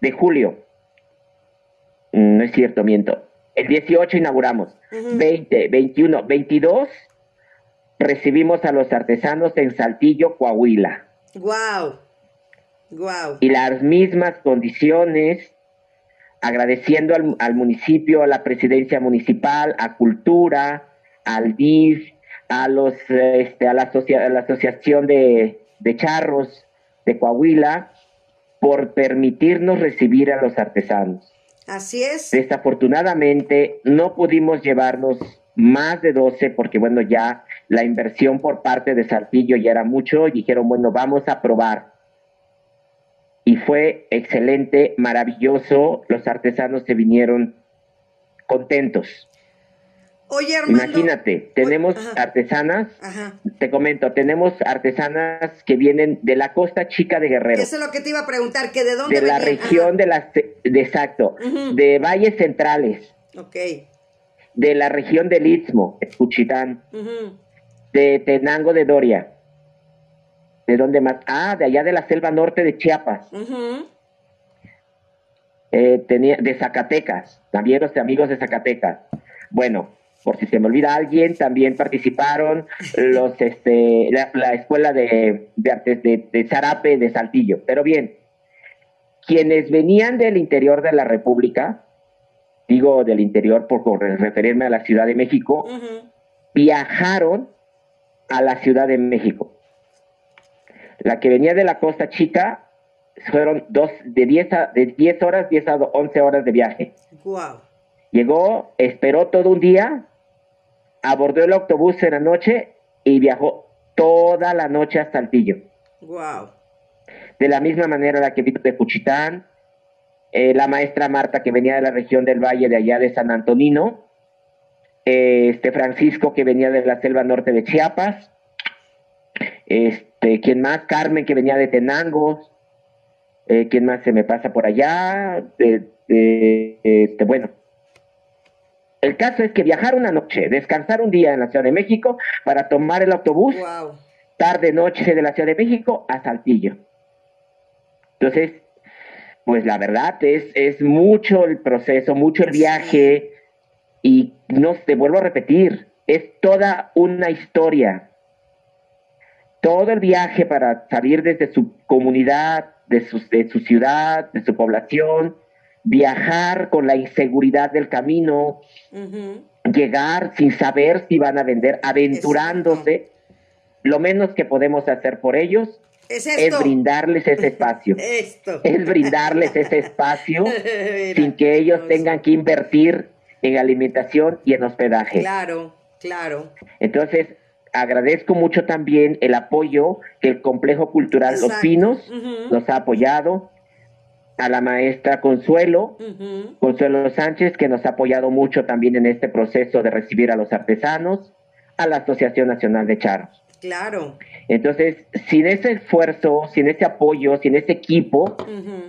de julio, no es cierto, miento, el 18 inauguramos, 20, 21, 22 recibimos a los artesanos en Saltillo, Coahuila. Wow. Wow. Y las mismas condiciones agradeciendo al, municipio, a la presidencia municipal, a Cultura, al DIF, a los este, a, la asociación de, de, charros de Coahuila por permitirnos recibir a los artesanos. Así es. Desafortunadamente no pudimos llevarnos más de 12 porque bueno ya la inversión por parte de Saltillo ya era mucho y dijeron bueno vamos a probar y fue excelente, maravilloso. Los artesanos se vinieron contentos. Oye, Armando. Imagínate, tenemos artesanas, te comento, tenemos artesanas que vienen de la costa chica de Guerrero. Eso es lo que te iba a preguntar, que de dónde De la región de las, de, exacto, de valles centrales. Ok. De la región del Istmo, Cuchitán. De Tenango de Doria. ¿De dónde más? Ah, de allá de la selva norte de Chiapas. Eh, tenía, de Zacatecas, también los amigos de Zacatecas. Bueno, por si se me olvida alguien, también participaron los, este, la, escuela de, de artes de, de, Zarape de Saltillo. Pero bien, quienes venían del interior de la República, digo del interior por, referirme a la Ciudad de México, viajaron a la Ciudad de México. La que venía de la Costa Chica fueron dos, de 10 de 10 horas, 10 a 11 horas de viaje. Wow. Llegó, esperó todo un día, abordó el autobús en la noche y viajó toda la noche hasta Saltillo. Wow. De la misma manera la que vino de Puchitán, eh, la maestra Marta que venía de la región del Valle de allá de San Antonino, eh, este Francisco que venía de la selva norte de Chiapas, este, ¿quién más? Carmen, que venía de Tenangos. Eh, ¿Quién más se me pasa por allá? este, bueno. El caso es que viajar una noche, descansar un día en la Ciudad de México para tomar el autobús, tarde, noche de la Ciudad de México a Saltillo. Entonces, pues la verdad es, es mucho el proceso, mucho el viaje y no te vuelvo a repetir, es toda una historia. Todo el viaje para salir desde su comunidad, de su, de su ciudad, de su población, viajar con la inseguridad del camino, llegar sin saber si van a vender, aventurándose. Lo menos que podemos hacer por ellos es, brindarles ese espacio. Esto. Es brindarles ese espacio sin que ellos tengan que invertir en alimentación y en hospedaje. Claro, claro. Entonces, agradezco mucho también el apoyo que el Complejo Cultural Los Pinos nos ha apoyado, a la maestra Consuelo, Consuelo Sánchez, que nos ha apoyado mucho también en este proceso de recibir a los artesanos, a la Asociación Nacional de Charros. Claro. Entonces, sin ese esfuerzo, sin ese apoyo, sin ese equipo,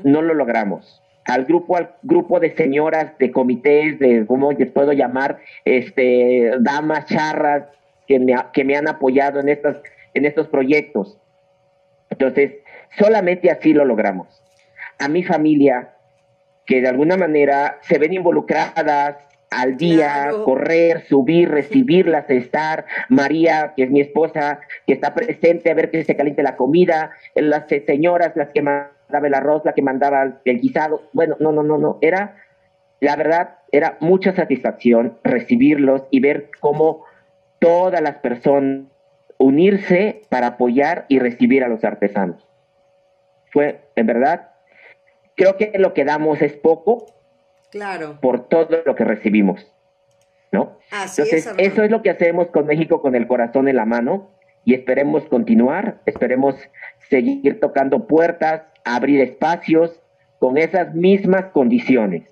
no lo logramos. Al grupo, al grupo de señoras, de comités, de cómo les puedo llamar, este, damas charras que me, que me han apoyado en estas, en estos proyectos. Entonces, solamente así lo logramos. A mi familia, que de alguna manera se ven involucradas al día, correr, subir, recibirlas, estar, María, que es mi esposa, que está presente a ver que se caliente la comida, las señoras, las que mandaba el arroz, la que mandaba el guisado, bueno, no, no, no, no, era, la verdad, era mucha satisfacción recibirlos y ver cómo todas las personas unirse para apoyar y recibir a los artesanos. Fue, en verdad, creo que lo que damos es poco, Claro. Por todo lo que recibimos. ¿No? Entonces, eso es lo que hacemos con México con el corazón en la mano y esperemos continuar, esperemos seguir tocando puertas, abrir espacios con esas mismas condiciones.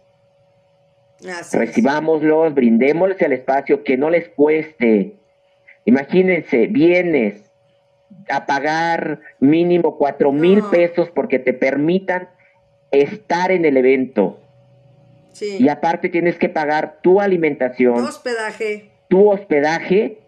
Recibámoslos, brindémosles el espacio que no les cueste. Imagínense, vienes a pagar mínimo cuatro mil pesos porque te permitan estar en el evento. Y aparte tienes que pagar tu alimentación. Tu hospedaje. Tu hospedaje.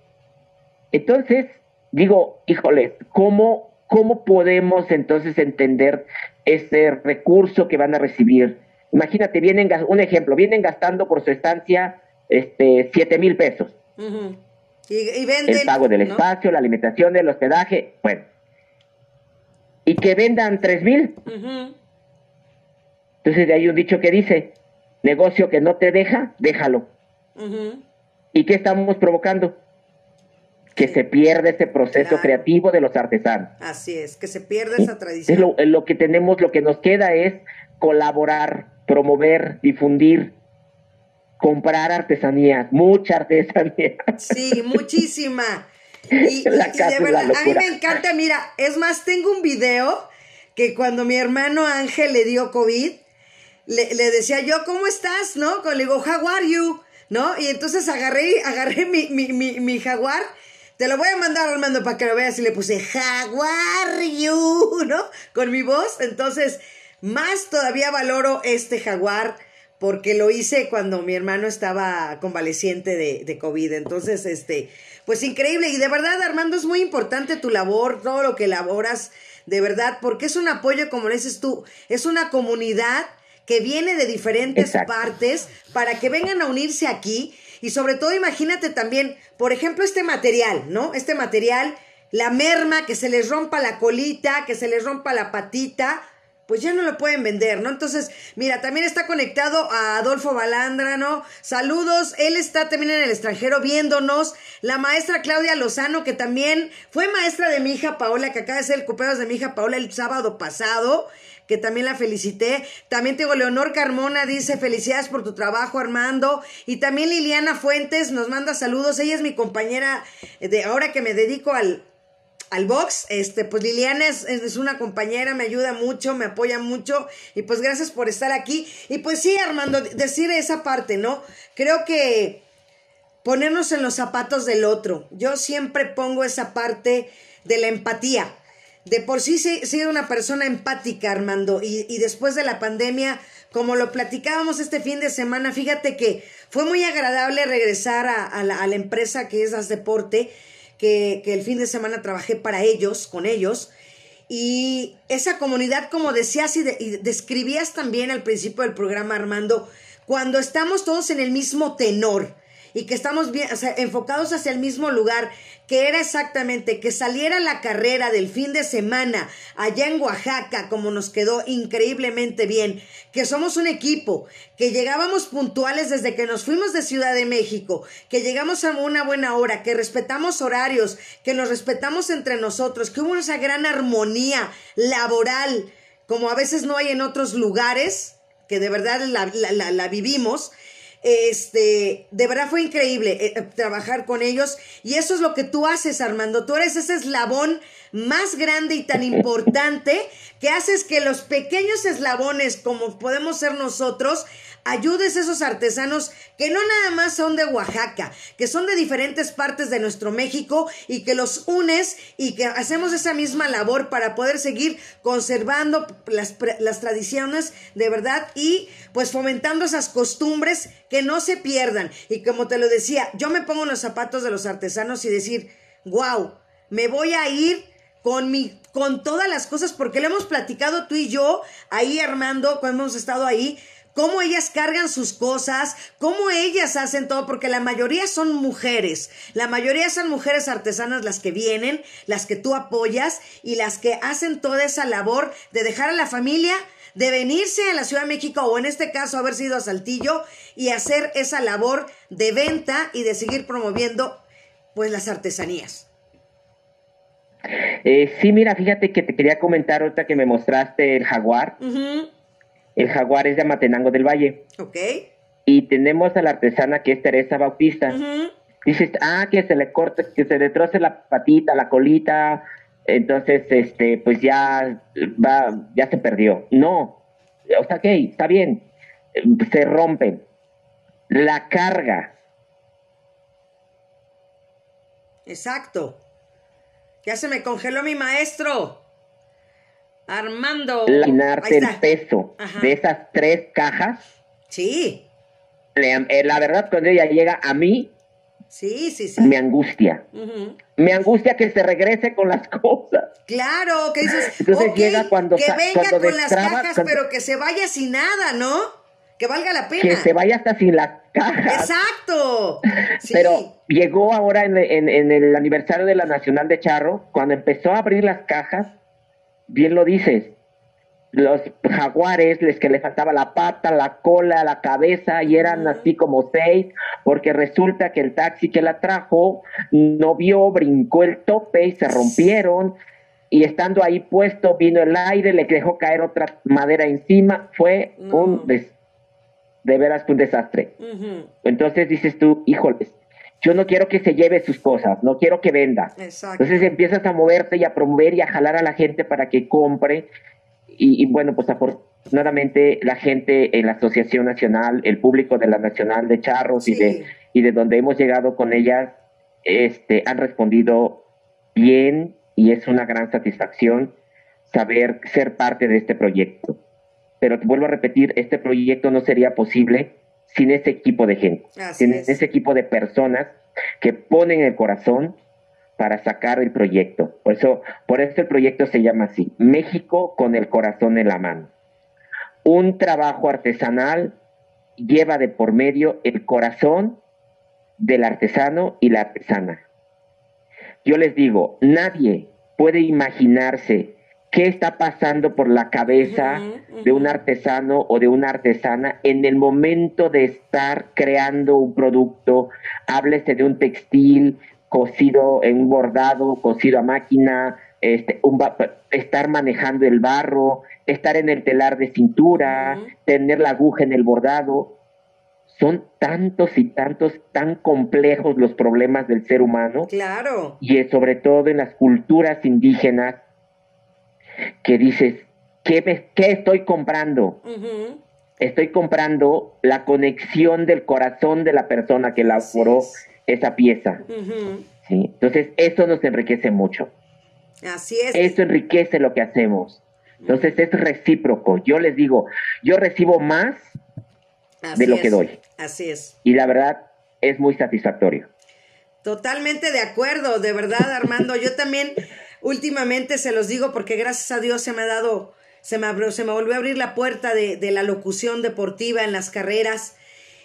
Entonces, digo, híjole, ¿cómo, ¿cómo podemos entonces entender ese recurso que van a recibir? Imagínate, vienen, un ejemplo, vienen gastando por su estancia este, 7 mil pesos. y, venden, El pago del espacio, la alimentación, el hospedaje, bueno. Y que vendan 3 mil. Entonces de ahí un dicho que dice, negocio que no te deja, déjalo. ¿Y qué estamos provocando? Que se pierda ese proceso creativo de los artesanos. Así es, que se pierda esa tradición. Es lo, que tenemos, lo que nos queda es colaborar, promover, difundir, comprar artesanías, mucha artesanía. Sí, muchísima. Y, de verdad, a mí me encanta, mira, es más, tengo un video que cuando mi hermano Ángel le dio COVID, le, decía yo, ¿cómo estás? ¿No? Le digo, how are you? ¿No? Y entonces agarré, agarré mi, mi, jaguar. Te lo voy a mandar, Armando, para que lo veas. Y le puse, jaguar you, ¿no? Con mi voz. Entonces, más todavía valoro este jaguar porque lo hice cuando mi hermano estaba convaleciente de, de, COVID. Entonces, este, pues increíble. Y de verdad, Armando, es muy importante tu labor, todo lo que elaboras, de verdad, porque es un apoyo, como le dices tú, es una comunidad que viene de diferentes partes para que vengan a unirse aquí. Y sobre todo, imagínate también, por ejemplo, este material, ¿no? Este material, la merma, que se les rompa la colita, que se les rompa la patita, pues ya no lo pueden vender, ¿no? Entonces, mira, también está conectado a Adolfo Balandra, ¿no? Saludos, él está también en el extranjero viéndonos. La maestra Claudia Lozano, que también fue maestra de mi hija Paola, que acaba de ser el cumpleaños de mi hija Paola el sábado pasado que también la felicité. También tengo Leonor Carmona, dice felicidades por tu trabajo, Armando. Y también Liliana Fuentes nos manda saludos. Ella es mi compañera de ahora que me dedico al, al box. Este, pues Liliana es, es, una compañera, me ayuda mucho, me apoya mucho. Y pues gracias por estar aquí. Y pues sí, Armando, decir esa parte, ¿no? Creo que ponernos en los zapatos del otro. Yo siempre pongo esa parte de la empatía de por sí he sido una persona empática, Armando, y, después de la pandemia, como lo platicábamos este fin de semana, fíjate que fue muy agradable regresar a, la, empresa que es As Deporte, que, que el fin de semana trabajé para ellos, con ellos, y esa comunidad, como decías y, y, describías también al principio del programa, Armando, cuando estamos todos en el mismo tenor y que estamos bien, enfocados hacia el mismo lugar, que era exactamente que saliera la carrera del fin de semana allá en Oaxaca, como nos quedó increíblemente bien, que somos un equipo, que llegábamos puntuales desde que nos fuimos de Ciudad de México, que llegamos a una buena hora, que respetamos horarios, que nos respetamos entre nosotros, que hubo esa gran armonía laboral, como a veces no hay en otros lugares, que de verdad la, vivimos. Este, de verdad fue increíble eh, eh, trabajar con ellos y eso es lo que tú haces, Armando. Tú eres ese eslabón más grande y tan importante que haces que los pequeños eslabones, como podemos ser nosotros, ayudes a esos artesanos que no nada más son de Oaxaca, que son de diferentes partes de nuestro México y que los unes y que hacemos esa misma labor para poder seguir conservando las, las tradiciones de verdad y pues fomentando esas costumbres que no se pierdan. Y como te lo decía, yo me pongo en los zapatos de los artesanos y decir, wow, me voy a ir con mi con todas las cosas porque lo hemos platicado tú y yo ahí Armando cuando hemos estado ahí cómo ellas cargan sus cosas, cómo ellas hacen todo, porque la mayoría son mujeres, la mayoría son mujeres artesanas las que vienen, las que tú apoyas y las que hacen toda esa labor de dejar a la familia, de venirse a la Ciudad de México o en este caso haber sido a Saltillo y hacer esa labor de venta y de seguir promoviendo pues las artesanías. Eh, sí, mira, fíjate que te quería comentar ahorita que me mostraste el jaguar. El jaguar es de Amatenango del Valle. Ok. Y tenemos a la artesana que es Teresa Bautista. Dices, ah, que se le corte, que se le troce la patita, la colita, entonces, este, pues ya va, ya se perdió. No, o sea, ok, está bien, se rompe. La carga. Exacto. Ya se me congeló mi maestro. Armando. Laminarte el peso de esas tres cajas. Sí. Eh, la verdad, cuando ella llega a mí, sí, sí, sí. me angustia. Me angustia que se regrese con las cosas. Claro, que dices, Entonces llega cuando que venga con las cajas, pero que se vaya sin nada, ¿no? Que valga la pena. Que se vaya hasta sin las cajas. Exacto. Pero llegó ahora en, en el aniversario de la Nacional de Charro, cuando empezó a abrir las cajas, bien lo dices, los jaguares, les que le faltaba la pata, la cola, la cabeza, y eran así como seis, porque resulta que el taxi que la trajo no vio, brincó el tope y se rompieron, y estando ahí puesto vino el aire, le dejó caer otra madera encima, fue un de veras un desastre. Entonces dices tú, híjoles, yo no quiero que se lleve sus cosas, no quiero que venda. Entonces empiezas a moverte y a promover y a jalar a la gente para que compre. Y, bueno, pues afortunadamente la gente en la Asociación Nacional, el público de la Nacional de Charros y, de, y de donde hemos llegado con ellas, este, han respondido bien y es una gran satisfacción saber ser parte de este proyecto. Pero te vuelvo a repetir, este proyecto no sería posible sin ese equipo de gente, sin ese equipo de personas que ponen el corazón para sacar el proyecto. Por eso, por eso el proyecto se llama así, México con el corazón en la mano. Un trabajo artesanal lleva de por medio el corazón del artesano y la artesana. Yo les digo, nadie puede imaginarse qué está pasando por la cabeza de un artesano o de una artesana en el momento de estar creando un producto, háblese de un textil cosido en un bordado, cosido a máquina, este, estar manejando el barro, estar en el telar de cintura, tener la aguja en el bordado. Son tantos y tantos, tan complejos los problemas del ser humano. Claro. Y sobre todo en las culturas indígenas, que dices, ¿qué, qué estoy comprando? Estoy comprando la conexión del corazón de la persona que elaboró esa pieza. ¿sí? Entonces, eso nos enriquece mucho. Así es. Eso enriquece lo que hacemos. Entonces, es recíproco. Yo les digo, yo recibo más de lo que doy. Así es. Y la verdad, es muy satisfactorio. Totalmente de acuerdo, de verdad, Armando. Yo también últimamente se los digo porque gracias a Dios se me ha dado, se me, se me volvió a abrir la puerta de, de la locución deportiva en las carreras.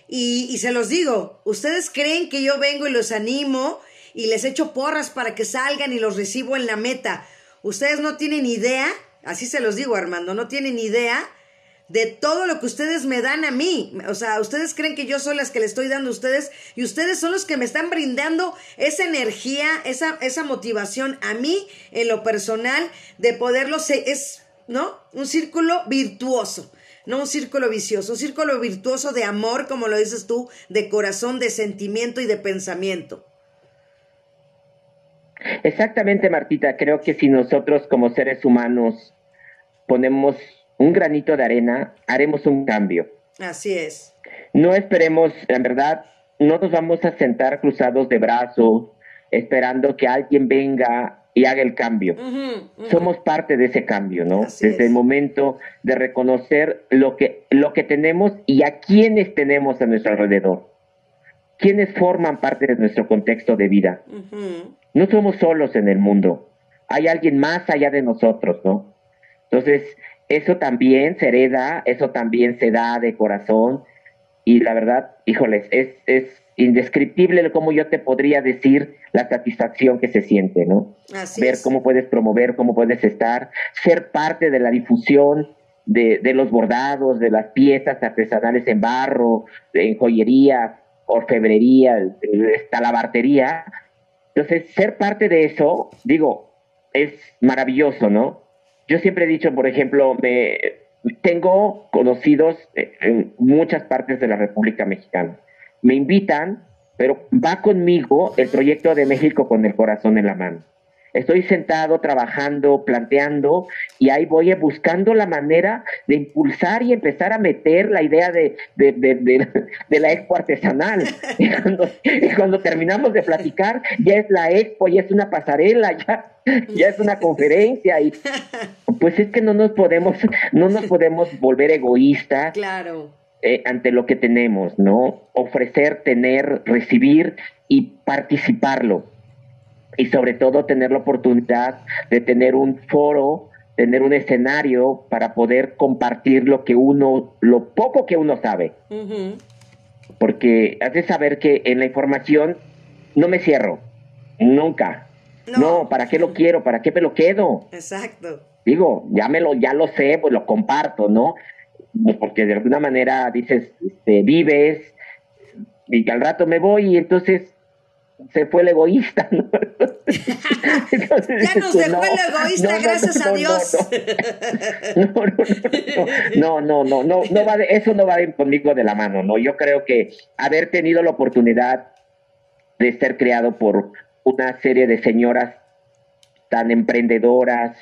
Y, y se los digo, ustedes creen que yo vengo y los animo y les echo porras para que salgan y los recibo en la meta. Ustedes no tienen idea, así se los digo Armando, no tienen idea de todo lo que ustedes me dan a mí. O sea, ustedes creen que yo soy las que le estoy dando a ustedes y ustedes son los que me están brindando esa energía, esa, esa motivación a mí en lo personal de poderlo, es, ¿no? Un círculo virtuoso. No un círculo vicioso, un círculo virtuoso de amor, como lo dices tú, de corazón, de sentimiento y de pensamiento. Exactamente, Martita. Creo que si nosotros como seres humanos ponemos un granito de arena, haremos un cambio. Así es. No esperemos, en verdad, no nos vamos a sentar cruzados de brazos esperando que alguien venga y haga el cambio. Somos parte de ese cambio, ¿no? Desde el momento de reconocer lo que, lo que tenemos y a quienes tenemos a nuestro alrededor. Quienes forman parte de nuestro contexto de vida. No somos solos en el mundo. Hay alguien más allá de nosotros, ¿no? Entonces, eso también se hereda, eso también se da de corazón y la verdad, híjoles, es, es indescriptible como yo te podría decir la satisfacción que se siente, ¿no? Ver cómo puedes promover, cómo puedes estar, ser parte de la difusión de, de los bordados, de las piezas artesanales en barro, en joyería, orfebrería, talabartería. Entonces, ser parte de eso, digo, es maravilloso, ¿no? Yo siempre he dicho, por ejemplo, me, tengo conocidos en muchas partes de la República Mexicana. Me invitan, pero va conmigo el proyecto de México con el corazón en la mano. Estoy sentado trabajando, planteando y ahí voy buscando la manera de impulsar y empezar a meter la idea de, de, de, la expo artesanal. Y cuando, y cuando, terminamos de platicar, ya es la expo, ya es una pasarela, ya, ya es una conferencia y pues es que no nos podemos, no nos podemos volver egoístas. Claro. Eh, ante lo que tenemos, ¿no? Ofrecer, tener, recibir y participarlo y sobre todo tener la oportunidad de tener un foro, tener un escenario para poder compartir lo que uno, lo poco que uno sabe. Porque has saber que en la información no me cierro, nunca. No. ¿para qué lo quiero? ¿Para qué me lo quedo? Exacto. Digo, ya me lo, ya lo sé, pues lo comparto, ¿no? Porque de alguna manera dices, este, vives, y que al rato me voy, y entonces se fue el egoísta, ¿no? ya nos dejó el egoísta, gracias a Dios. No, no, no, no, no, va eso no va conmigo de la mano, ¿no? Yo creo que haber tenido la oportunidad de ser creado por una serie de señoras tan emprendedoras,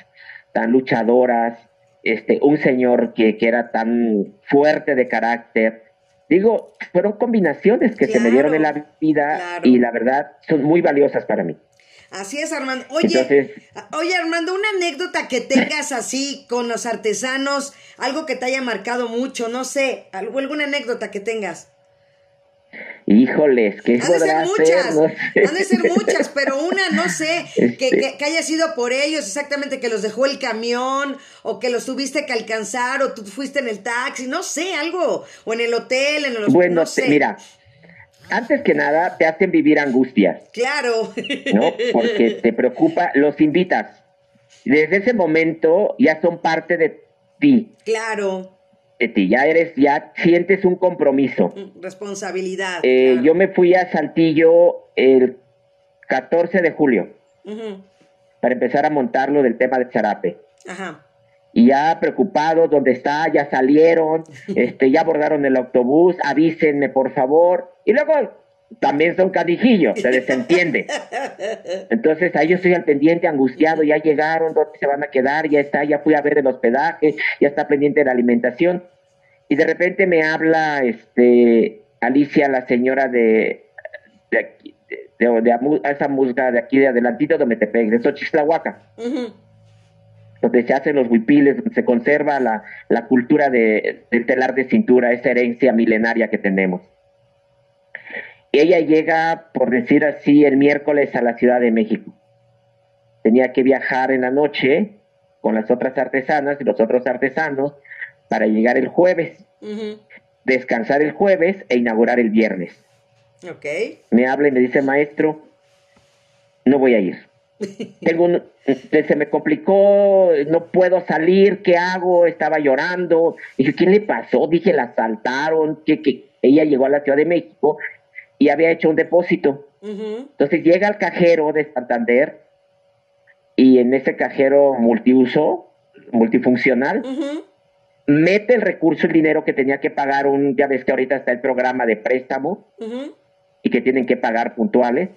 tan luchadoras, este, un señor que, que era tan fuerte de carácter, digo, fueron combinaciones que se me dieron en la vida y la verdad son muy valiosas para mí. Así es, Armando. Oye, oye, Armando, una anécdota que tengas así con los artesanos, algo que te haya marcado mucho, no sé, alguna anécdota que tengas. Híjoles, ¿qué Han de ser muchas, han de ser muchas, pero una, no sé, que, que, haya sido por ellos, exactamente que los dejó el camión, o que los tuviste que alcanzar, o tú fuiste en el taxi, no sé, algo, o en el hotel, en los... Bueno, no sé. mira, antes que nada te hacen vivir angustias. Claro. ¿No? Porque te preocupa, los invitas. Desde ese momento ya son parte de ti. Claro de ti, ya eres, ya sientes un compromiso. Mm, responsabilidad. Eh, yo me fui a Saltillo el 14 de julio para empezar a montarlo del tema de Charape. Ajá. Y ya preocupados, ¿dónde está? Ya salieron, este, ya abordaron el autobús, avísenme por favor. Y luego también son cadijillos, se desentiende. Entonces ahí yo estoy al pendiente, angustiado, ya llegaron, ¿dónde se van a quedar? Ya está, ya fui a ver el hospedaje, ya está pendiente de la alimentación. Y de repente me habla este Alicia, la señora de, de, aquí, de, esa musga de aquí de adelantito de Metepec, de Xochislahuaca. Donde se hacen los huipiles, donde se conserva la, la cultura de, del telar de cintura, esa herencia milenaria que tenemos. Ella llega, por decir así, el miércoles a la Ciudad de México. Tenía que viajar en la noche con las otras artesanas y los otros artesanos para llegar el jueves. descansar el jueves e inaugurar el viernes. Me habla y me dice, maestro, no voy a ir. Tengo un, se me complicó, no puedo salir, ¿qué hago? Estaba llorando. Dije, ¿qué le pasó? Dije, la asaltaron, que, que ella llegó a la Ciudad de México y había hecho un depósito. Entonces llega al cajero de Santander y en ese cajero multiuso, multifuncional, mete el recurso, el dinero que tenía que pagar un, ya ves que ahorita está el programa de préstamo y que tienen que pagar puntuales,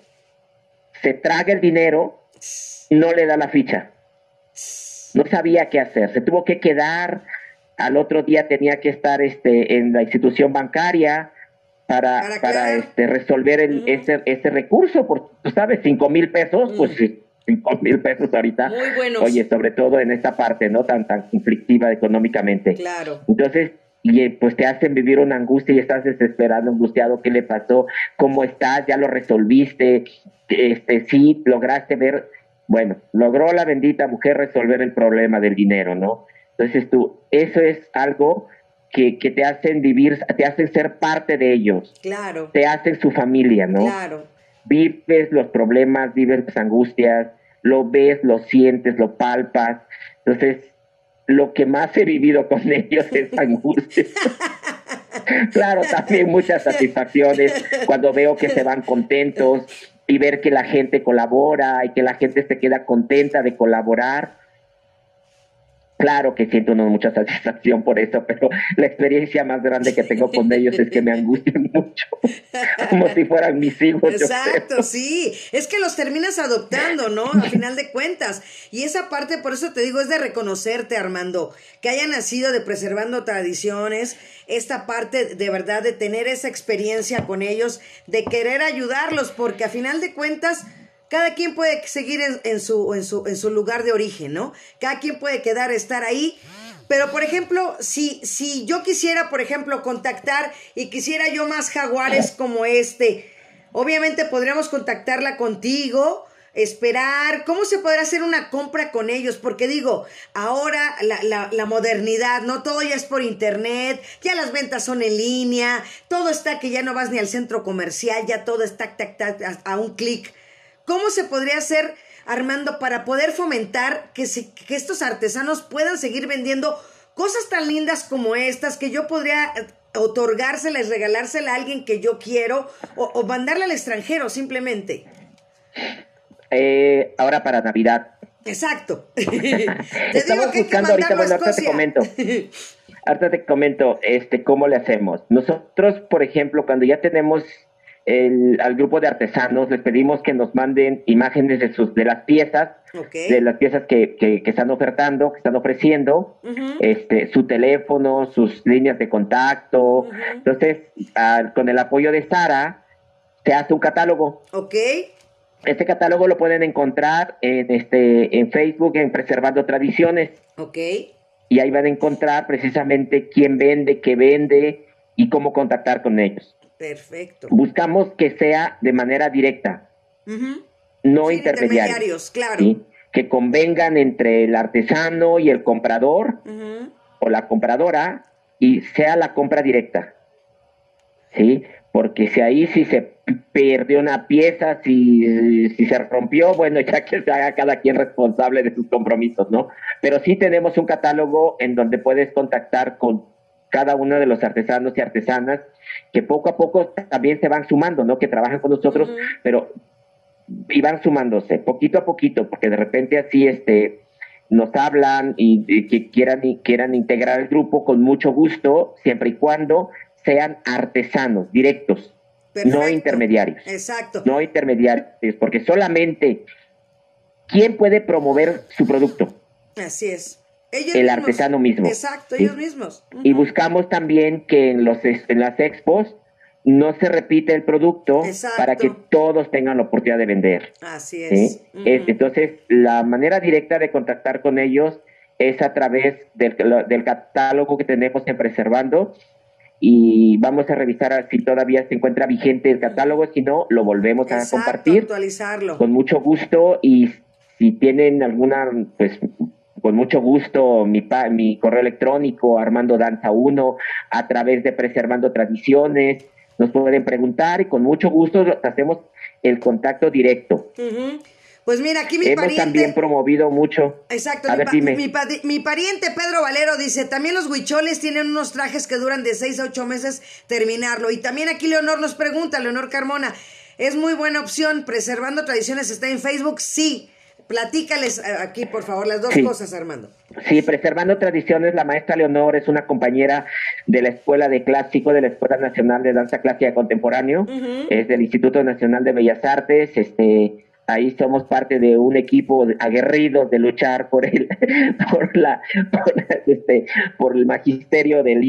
se traga el dinero, no le da la ficha. No sabía qué hacer, se tuvo que quedar, al otro día tenía que estar este, en la institución bancaria, para, para, este, resolver el, ese, ese recurso, porque tú sabes, cinco mil pesos, pues cinco mil pesos ahorita. Muy buenos. Oye, sobre todo en esta parte, ¿no? Tan, tan conflictiva económicamente. Claro. Entonces, y eh, pues te hacen vivir una angustia y estás desesperado, angustiado, ¿qué le pasó? ¿Cómo estás? ¿Ya lo resolviste? Este, sí, lograste ver, bueno, logró la bendita mujer resolver el problema del dinero, ¿no? Entonces tú, eso es algo que, que, te hacen vivir, te hacen ser parte de ellos. Claro. Te hacen su familia, ¿no? Claro. Vives los problemas, vives las angustias, lo ves, lo sientes, lo palpas. Entonces, lo que más he vivido con ellos es angustia. claro, también muchas satisfacciones cuando veo que se van contentos y ver que la gente colabora y que la gente se queda contenta de colaborar Claro que siento no mucha satisfacción por eso, pero la experiencia más grande que tengo con ellos es que me angustian mucho, como si fueran mis hijos. Exacto, sí. Es que los terminas adoptando, ¿no? A final de cuentas. Y esa parte, por eso te digo, es de reconocerte, Armando, que haya nacido de preservando tradiciones, esta parte de verdad de tener esa experiencia con ellos, de querer ayudarlos, porque a final de cuentas cada quien puede seguir en, su, en, su, en su lugar de origen, ¿no? Cada quien puede quedar, estar ahí. Pero, por ejemplo, si, si yo quisiera, por ejemplo, contactar y quisiera yo más jaguares como este, obviamente podríamos contactarla contigo, esperar, ¿cómo se podrá hacer una compra con ellos? Porque digo, ahora la, modernidad, no todo ya es por internet, ya las ventas son en línea, todo está que ya no vas ni al centro comercial, ya todo está a un clic. ¿Cómo se podría hacer, Armando, para poder fomentar que, que estos artesanos puedan seguir vendiendo cosas tan lindas como estas que yo podría eh, otorgárselas, regalársela a alguien que yo quiero o, o mandarla al extranjero simplemente? Eh, ahora para Navidad. Exacto. Estamos buscando ahorita, bueno, ahorita te comento. Ahorita te comento este, cómo le hacemos. Nosotros, por ejemplo, cuando ya tenemos al grupo de artesanos, les pedimos que nos manden imágenes de sus de las piezas, de las piezas que, que, están ofertando, que están ofreciendo, este, su teléfono, sus líneas de contacto. Entonces, con el apoyo de Sara, se hace un catálogo. Ok. Este catálogo lo pueden encontrar en este en Facebook en Preservando Tradiciones. Ok. Y ahí van a encontrar precisamente quién vende, qué vende y cómo contactar con ellos. Perfecto. Buscamos que sea de manera directa, no intermediarios. claro. Que convengan entre el artesano y el comprador o la compradora y sea la compra directa. ¿Sí? Porque si ahí si se perdió una pieza, si, si se rompió, bueno, ya que se haga cada quien responsable de sus compromisos, ¿no? Pero sí tenemos un catálogo en donde puedes contactar con cada uno de los artesanos y artesanas que poco a poco también se van sumando, ¿no? Que trabajan con nosotros, pero y van sumándose poquito a poquito, porque de repente así este nos hablan y, que quieran y quieran integrar el grupo con mucho gusto, siempre y cuando sean artesanos directos, no intermediarios. Exacto. No intermediarios, porque solamente quién puede promover su producto. Así es el artesano mismo. Exacto, ellos mismos. Y buscamos también que en, los, en las expos no se repite el producto para que todos tengan la oportunidad de vender. Así es. Entonces, la manera directa de contactar con ellos es a través del, del catálogo que tenemos en Preservando y vamos a revisar si todavía se encuentra vigente el catálogo, si no, lo volvemos a compartir. actualizarlo. Con mucho gusto y si tienen alguna pues con mucho gusto mi, mi correo electrónico Armando Danza 1 a través de Preservando Tradiciones. Nos pueden preguntar y con mucho gusto hacemos el contacto directo. Pues mira, aquí mi Hemos también promovido mucho. Exacto. mi, mi, pariente Pedro Valero dice, también los huicholes tienen unos trajes que duran de 6 a 8 meses terminarlo. Y también aquí Leonor nos pregunta, Leonor Carmona, ¿es muy buena opción preservando tradiciones? ¿Está en Facebook? Sí. Platícales eh, aquí, por favor, las dos cosas, Armando. Sí, Preservando Tradiciones, la maestra Leonor es una compañera de la Escuela de Clásico, de la Escuela Nacional de Danza Clásica Contemporáneo, es del Instituto Nacional de Bellas Artes, este ahí somos parte de un equipo aguerrido de luchar por el por la por, este por el magisterio del